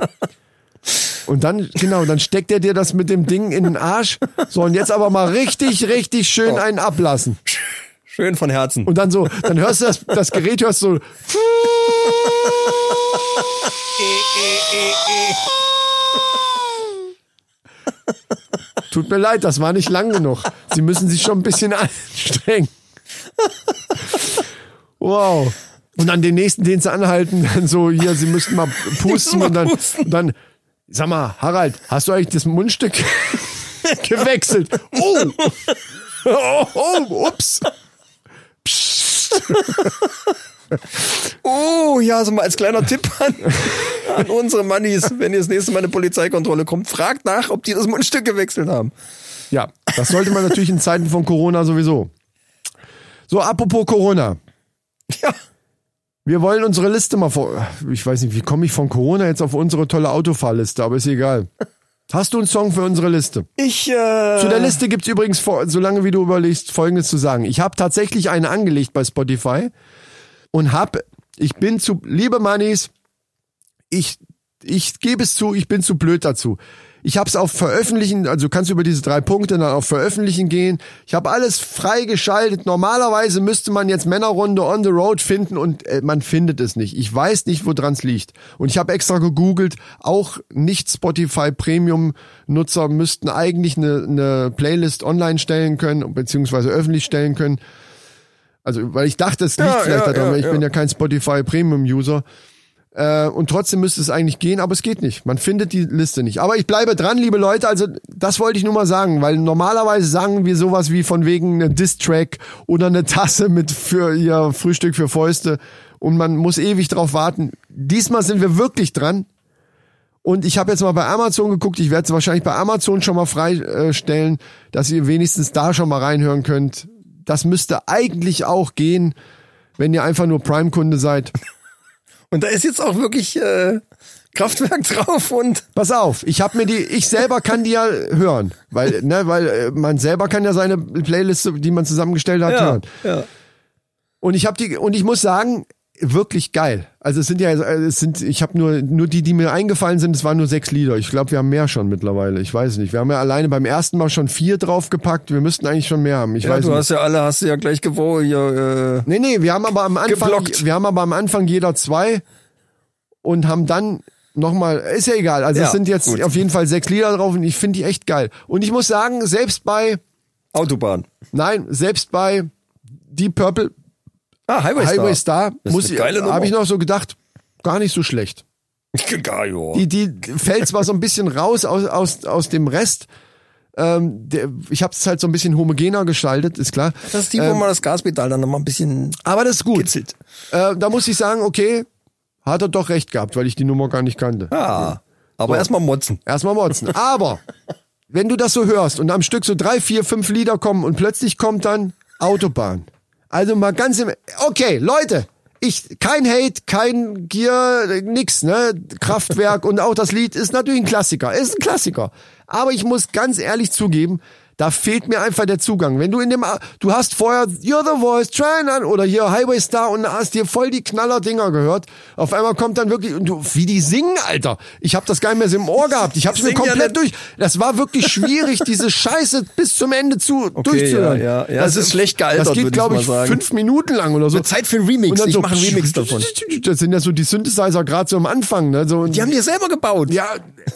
Und dann, genau, dann steckt er dir das mit dem Ding in den Arsch. So, und jetzt aber mal richtig, richtig schön einen ablassen. Schön von Herzen. Und dann so, dann hörst du das, das Gerät, hörst so. Tut mir leid, das war nicht lang genug. Sie müssen sich schon ein bisschen anstrengen. Wow. Und dann den nächsten, den sie anhalten, dann so, hier, sie müssten mal pusten und dann, pusten. dann, sag mal, Harald, hast du eigentlich das Mundstück <laughs> gewechselt? Oh! Oh, oh ups! Oh, ja, also mal als kleiner Tipp an, an unsere Mannis, wenn ihr das nächste Mal eine Polizeikontrolle kommt, fragt nach, ob die das Mundstück gewechselt haben. Ja, das sollte man natürlich in Zeiten von Corona sowieso. So, apropos Corona. Ja. Wir wollen unsere Liste mal vor. Ich weiß nicht, wie komme ich von Corona jetzt auf unsere tolle Autofahrliste, aber ist egal. Hast du einen Song für unsere Liste? Ich, äh, Zu der Liste gibt's übrigens, vor, solange wie du überlegst, Folgendes zu sagen. Ich habe tatsächlich eine angelegt bei Spotify und hab, ich bin zu, liebe Mannis, ich, ich gebe es zu, ich bin zu blöd dazu. Ich habe es auf Veröffentlichen, also du kannst über diese drei Punkte dann auf Veröffentlichen gehen. Ich habe alles freigeschaltet. Normalerweise müsste man jetzt Männerrunde on the road finden und äh, man findet es nicht. Ich weiß nicht, woran es liegt. Und ich habe extra gegoogelt, auch nicht Spotify Premium Nutzer müssten eigentlich eine, eine Playlist online stellen können, beziehungsweise öffentlich stellen können. Also, weil ich dachte, es liegt Ja, vielleicht ja, daran, ja, ich bin ja kein Spotify Premium User. Äh, und trotzdem müsste es eigentlich gehen, aber es geht nicht. Man findet die Liste nicht. Aber ich bleibe dran, liebe Leute. Also das wollte ich nur mal sagen, weil normalerweise sagen wir sowas wie von wegen eine Diss-Track oder eine Tasse mit für ihr Frühstück für Fäuste und man muss ewig drauf warten. Diesmal sind wir wirklich dran. Und ich habe jetzt mal bei Amazon geguckt. Ich werde es wahrscheinlich bei Amazon schon mal freistellen, dass ihr wenigstens da schon mal reinhören könnt. Das müsste eigentlich auch gehen, wenn ihr einfach nur Prime-Kunde seid. Und da ist jetzt auch wirklich äh, Kraftwerk <laughs> drauf und Pass auf, ich habe mir die, ich selber kann die ja hören, weil, ne, weil äh, man selber kann ja seine Playliste, die man zusammengestellt hat, hören. ja. Und ich habe die, und ich muss sagen, wirklich geil. Also es sind ja, es sind, ich habe nur nur die, die mir eingefallen sind. Es waren nur sechs Lieder. Ich glaube, wir haben mehr schon mittlerweile. Ich weiß nicht. Wir haben ja alleine beim ersten Mal schon vier draufgepackt. Wir müssten eigentlich schon mehr haben. Ich ja, weiß du nicht. hast ja alle, hast du ja gleich gewogen hier, äh, Nee, nee, wir haben aber am Anfang, Geblockt. wir haben aber am Anfang jeder zwei und haben dann nochmal, ist ja egal. Also Ja, es sind jetzt gut. auf jeden Fall sechs Lieder drauf und ich finde die echt geil. Und ich muss sagen, selbst bei, Autobahn. nein, selbst bei Deep Purple Ah, Highway Star. Highway Star, habe ich noch so gedacht, gar nicht so schlecht. <laughs> Geil, ja. Die, die fällt zwar so ein bisschen raus aus, aus, aus dem Rest. Ähm, der, ich habe es halt so ein bisschen homogener gestaltet, ist klar. Das ist die, wo man das Gaspedal dann nochmal ein bisschen Aber das ist gut. kitzelt. Äh, da muss ich sagen, okay, hat er doch recht gehabt, weil ich die Nummer gar nicht kannte. Ah, aber erstmal motzen. Erstmal motzen. <laughs> Aber wenn du das so hörst und am Stück so drei, vier, fünf Lieder kommen und plötzlich kommt dann Autobahn. Also mal ganz im. Okay, Leute. Ich, kein Hate, kein Gier, nix, ne? Kraftwerk und auch das Lied ist natürlich ein Klassiker. Ist ein Klassiker. Aber ich muss ganz ehrlich zugeben, Da fehlt mir einfach der Zugang. Wenn du in dem, du hast vorher You're the Voice, try an oder hier Highway Star und hast dir voll die Knaller-Dinger gehört. Auf einmal kommt dann wirklich, und du, wie die singen, Alter. Ich habe das gar nicht mehr so im Ohr gehabt. Ich habe es mir ja komplett nicht. durch. Das war wirklich schwierig, diese Scheiße bis zum Ende zu Okay, durchzuhören. ja, ja. Ja, es ist schlecht gealtert, Das geht, ich glaube ich, sagen. fünf Minuten lang oder so. Wird Zeit für einen Remix. Und dann Ich so, mache einen Remix davon. <laughs> Das sind ja so die Synthesizer gerade so am Anfang. Ne? So, Die haben die selber gebaut. ja,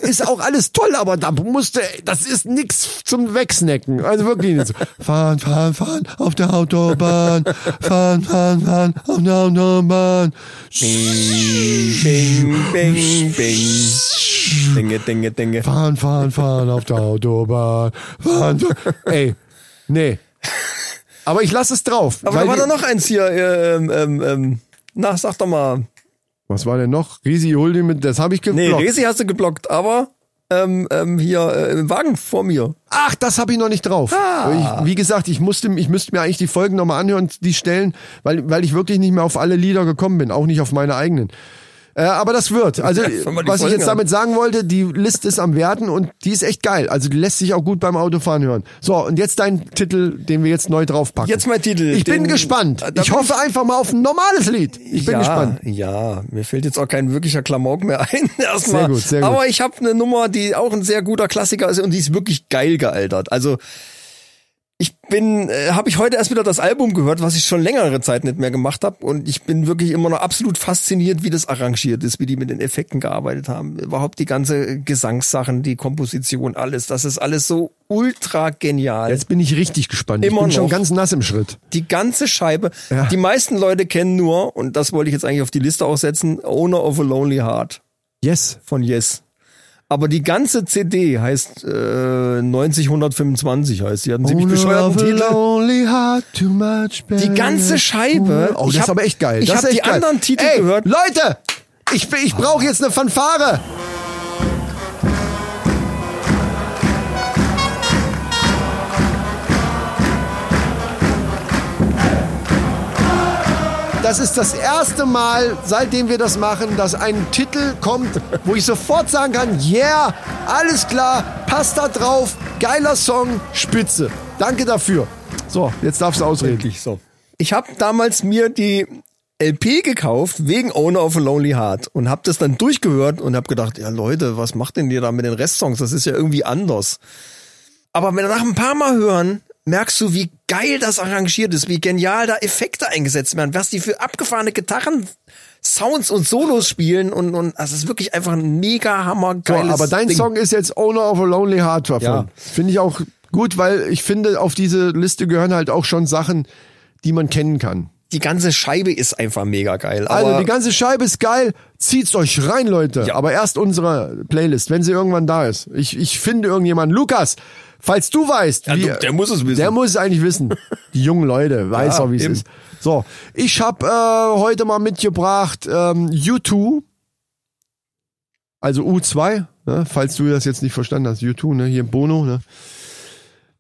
ist auch alles toll, aber da musste, das ist nix zum Wegsnacken. Also wirklich nicht so. Fahren, fahren, fahren auf der Autobahn. Fahren, fahren, fahren auf der Autobahn. Bing, bing, bing. Dinge, Dinge, Dinge. Fahren, fahren, fahren auf der Autobahn. Fahren, fahren. Ey, nee. Aber ich lasse es drauf. Aber da war doch noch eins hier. äh, Ähm, ähm, ähm, na, sag doch mal. Was war denn noch? Risi Huldi mit, das habe ich Nee, geblockt. Resi hast du geblockt, aber ähm, ähm, hier äh, im Wagen vor mir. Ach, das habe ich noch nicht drauf. Ah. Ich, wie gesagt, ich musste, ich müsste mir eigentlich die Folgen nochmal anhören, die stellen, weil, weil ich wirklich nicht mehr auf alle Lieder gekommen bin, auch nicht auf meine eigenen. Äh, aber das wird. <laughs> Also, die was ich Folgen jetzt damit sagen wollte, die Liste ist am Werden und die ist echt geil. Also, die lässt sich auch gut beim Autofahren hören. So, und jetzt dein Titel, den wir jetzt neu draufpacken. Jetzt mein Titel, Ich bin gespannt. Ich hoffe einfach mal auf ein normales Lied. Ich bin ja, gespannt. Ja, mir fällt jetzt auch kein wirklicher Klamauk mehr <laughs> ein. Erstmal. Sehr gut, sehr gut. Aber ich habe eine Nummer, die auch ein sehr guter Klassiker ist und die ist wirklich geil gealtert. Also ich bin, äh, habe ich heute erst wieder das Album gehört, was ich schon längere Zeit nicht mehr gemacht habe und ich bin wirklich immer noch absolut fasziniert, wie das arrangiert ist, wie die mit den Effekten gearbeitet haben, überhaupt die ganze Gesangssachen, die Komposition, alles, das ist alles so ultra genial. Jetzt bin ich richtig gespannt. Immer ich bin schon noch. ganz nass im Schritt. Die ganze Scheibe. Ja. Die meisten Leute kennen nur, und das wollte ich jetzt eigentlich auf die Liste auch setzen, Owner of a Lonely Heart Yes. von Yes. Aber die ganze CD heißt äh, 90125 heißt. Die hatten ziemlich bescheuerten Titel. Lonely heart, too much Die ganze Scheibe. Oh, das ist aber echt geil. ich das hab ist echt die geil. anderen Titel Ey, gehört. Leute, ich, ich brauche jetzt eine Fanfare. Das ist das erste Mal, seitdem wir das machen, dass ein Titel kommt, wo ich sofort sagen kann, yeah, alles klar, passt da drauf, geiler Song, spitze. Danke dafür. So, jetzt darfst du ausreden. So. Ich habe damals mir die LP gekauft wegen Owner of a Lonely Heart und habe das dann durchgehört und habe gedacht, ja Leute, was macht denn ihr da mit den Restsongs? Das ist ja irgendwie anders. Aber wenn nach ein paar Mal hören, merkst du, wie geil das arrangiert ist, wie genial da Effekte eingesetzt werden, was die für abgefahrene Gitarren, Sounds und Solos spielen und und es ist wirklich einfach ein mega hammer So, geiles aber dein Ding. Song ist jetzt Owner of a Lonely Heart davon. Ja. Finde ich auch gut, weil ich finde, auf diese Liste gehören halt auch schon Sachen, die man kennen kann. die ganze Scheibe ist einfach mega geil. Also die ganze Scheibe ist geil. Zieht's euch rein, Leute. Ja. Aber erst unsere Playlist, wenn sie irgendwann da ist. Ich, ich finde irgendjemanden. Lukas, falls du weißt, wie, du- der muss es wissen. Der muss es eigentlich wissen. <laughs> Die jungen Leute, weiß Ja, auch, wie es ist. So, ich habe äh, heute mal mitgebracht ähm, U2, also U2, ne, falls du das jetzt nicht verstanden hast. U2, ne, hier Bono, ne.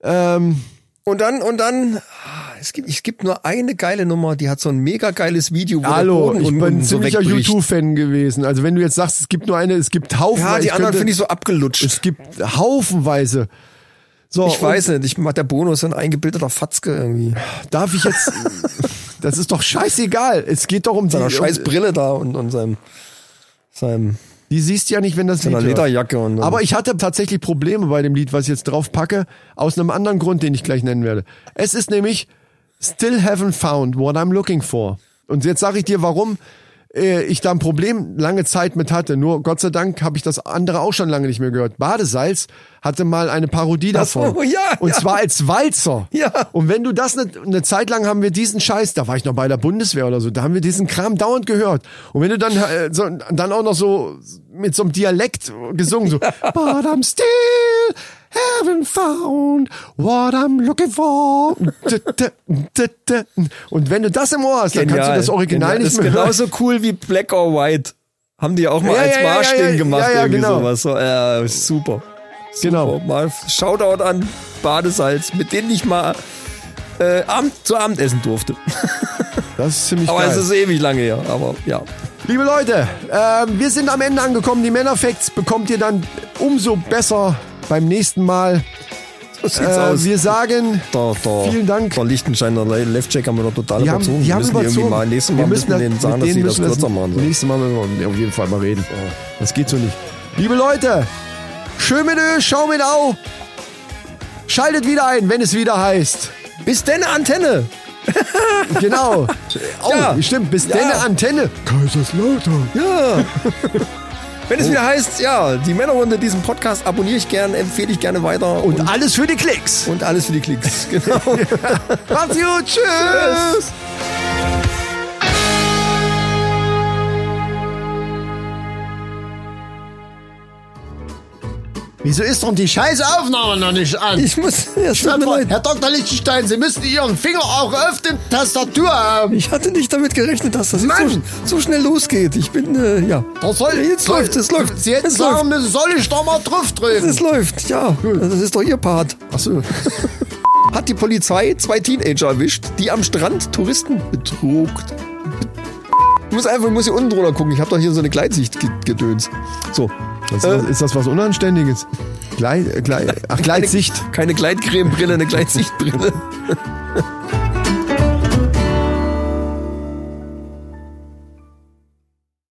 Ähm, Und dann, und dann, ah, es gibt, es gibt nur eine geile Nummer, die hat so ein mega geiles Video, wo Hallo, ich bin und so ziemlicher. U2-Fan gewesen. Also wenn du jetzt sagst, es gibt nur eine, es gibt Haufen. Ja, die anderen finde ich so abgelutscht. Es gibt haufenweise. So, ich weiß nicht, ich mach der Bonus ein eingebildeter Fatzke irgendwie. Darf ich jetzt. <laughs> das ist doch scheißegal. Es geht doch um Seiner die. scheiß Brille da und, und seinem, seinem, die siehst du ja nicht, wenn das Lied. Lederjacke und, und Aber ich hatte tatsächlich Probleme bei dem Lied, was ich jetzt drauf packe, aus einem anderen Grund, den ich gleich nennen werde. Es ist nämlich Still haven't found what I'm looking for. Und jetzt sage ich dir, warum äh, ich da ein Problem lange Zeit mit hatte. Nur Gott sei Dank habe ich das andere auch schon lange nicht mehr gehört. Badesalz hatte mal eine Parodie so, davon. ja, Und ja. zwar als Walzer. Ja. Und wenn du das eine, eine Zeit lang haben wir diesen Scheiß, da war ich noch bei der Bundeswehr oder so, da haben wir diesen Kram dauernd gehört. Und wenn du dann äh, so, dann auch noch so mit so einem Dialekt gesungen, so <laughs> I'm still haven't found what I'm looking for. Und wenn du das im Ohr hast, dann kannst du das Original Genial. nicht ist mehr hören. genauso cool wie Black or White. Haben die auch mal Ja, als ja, Marschding ja, gemacht, irgendwie genau. sowas. So, äh, super. Genau. Super. Mal Shoutout an Badesalz, mit denen ich mal äh, Abend, zu Abend essen durfte. <laughs> Das ist ziemlich Aber geil. es ist ewig lange her. Aber ja. Liebe Leute, ähm, wir sind am Ende angekommen. Die Männerfacts bekommt ihr dann umso besser beim nächsten Mal. sieht's Äh, aus. wir sagen, Da, da, Vielen Dank. Der Lichtensteiner Le- Left-Check haben wir noch total die haben, überzogen. die wir haben müssen die irgendwie überzogen. mal nächstes Mal wir müssen denen sagen, dass sie das kürzer machen sollen. Nächstes Mal müssen wir auf jeden Fall mal reden. Das geht so nicht. Liebe Leute, schön mit Ö, schau mit Au. Schaltet wieder ein, wenn es wieder heißt. Bis denn, Antenne! <laughs> Genau. Oh, Ja. stimmt. Bis Ja. denn Antenne. Kaiserslautern. Ja. <laughs> Wenn es wieder heißt, ja, die Männerrunde, diesen Podcast abonniere ich gern, empfehle ich gerne weiter. Und alles für die Klicks. und alles für die Klicks. <laughs> Genau. Macht's gut. Tschüss. Wieso ist doch die scheiße Aufnahme noch nicht an? Ich muss, mir leid. Herr Dr. Lichtenstein, Sie müssen Ihren Finger auch auf der Tastatur haben. Ich hatte nicht damit gerechnet, dass das jetzt so, so schnell losgeht. Ich bin, äh, ja. Das soll, Jetzt soll, läuft, es läuft. Sie hätten es sagen läuft. müssen, soll ich doch mal drauf drücken. Es läuft, ja. Das ist doch Ihr Part. Achso. <laughs> Hat die Polizei zwei Teenager erwischt, die am Strand Touristen betrugt. Ich muss einfach, ich muss hier unten drunter gucken. Ich habe doch hier so eine Gleitsicht ge- gedöns. So. Ist, Äh, das, ist das was Unanständiges? Gleit, äh, Gleit, ach, Gleitsicht. Keine Gleitcremebrille, eine Gleitsichtbrille. <laughs>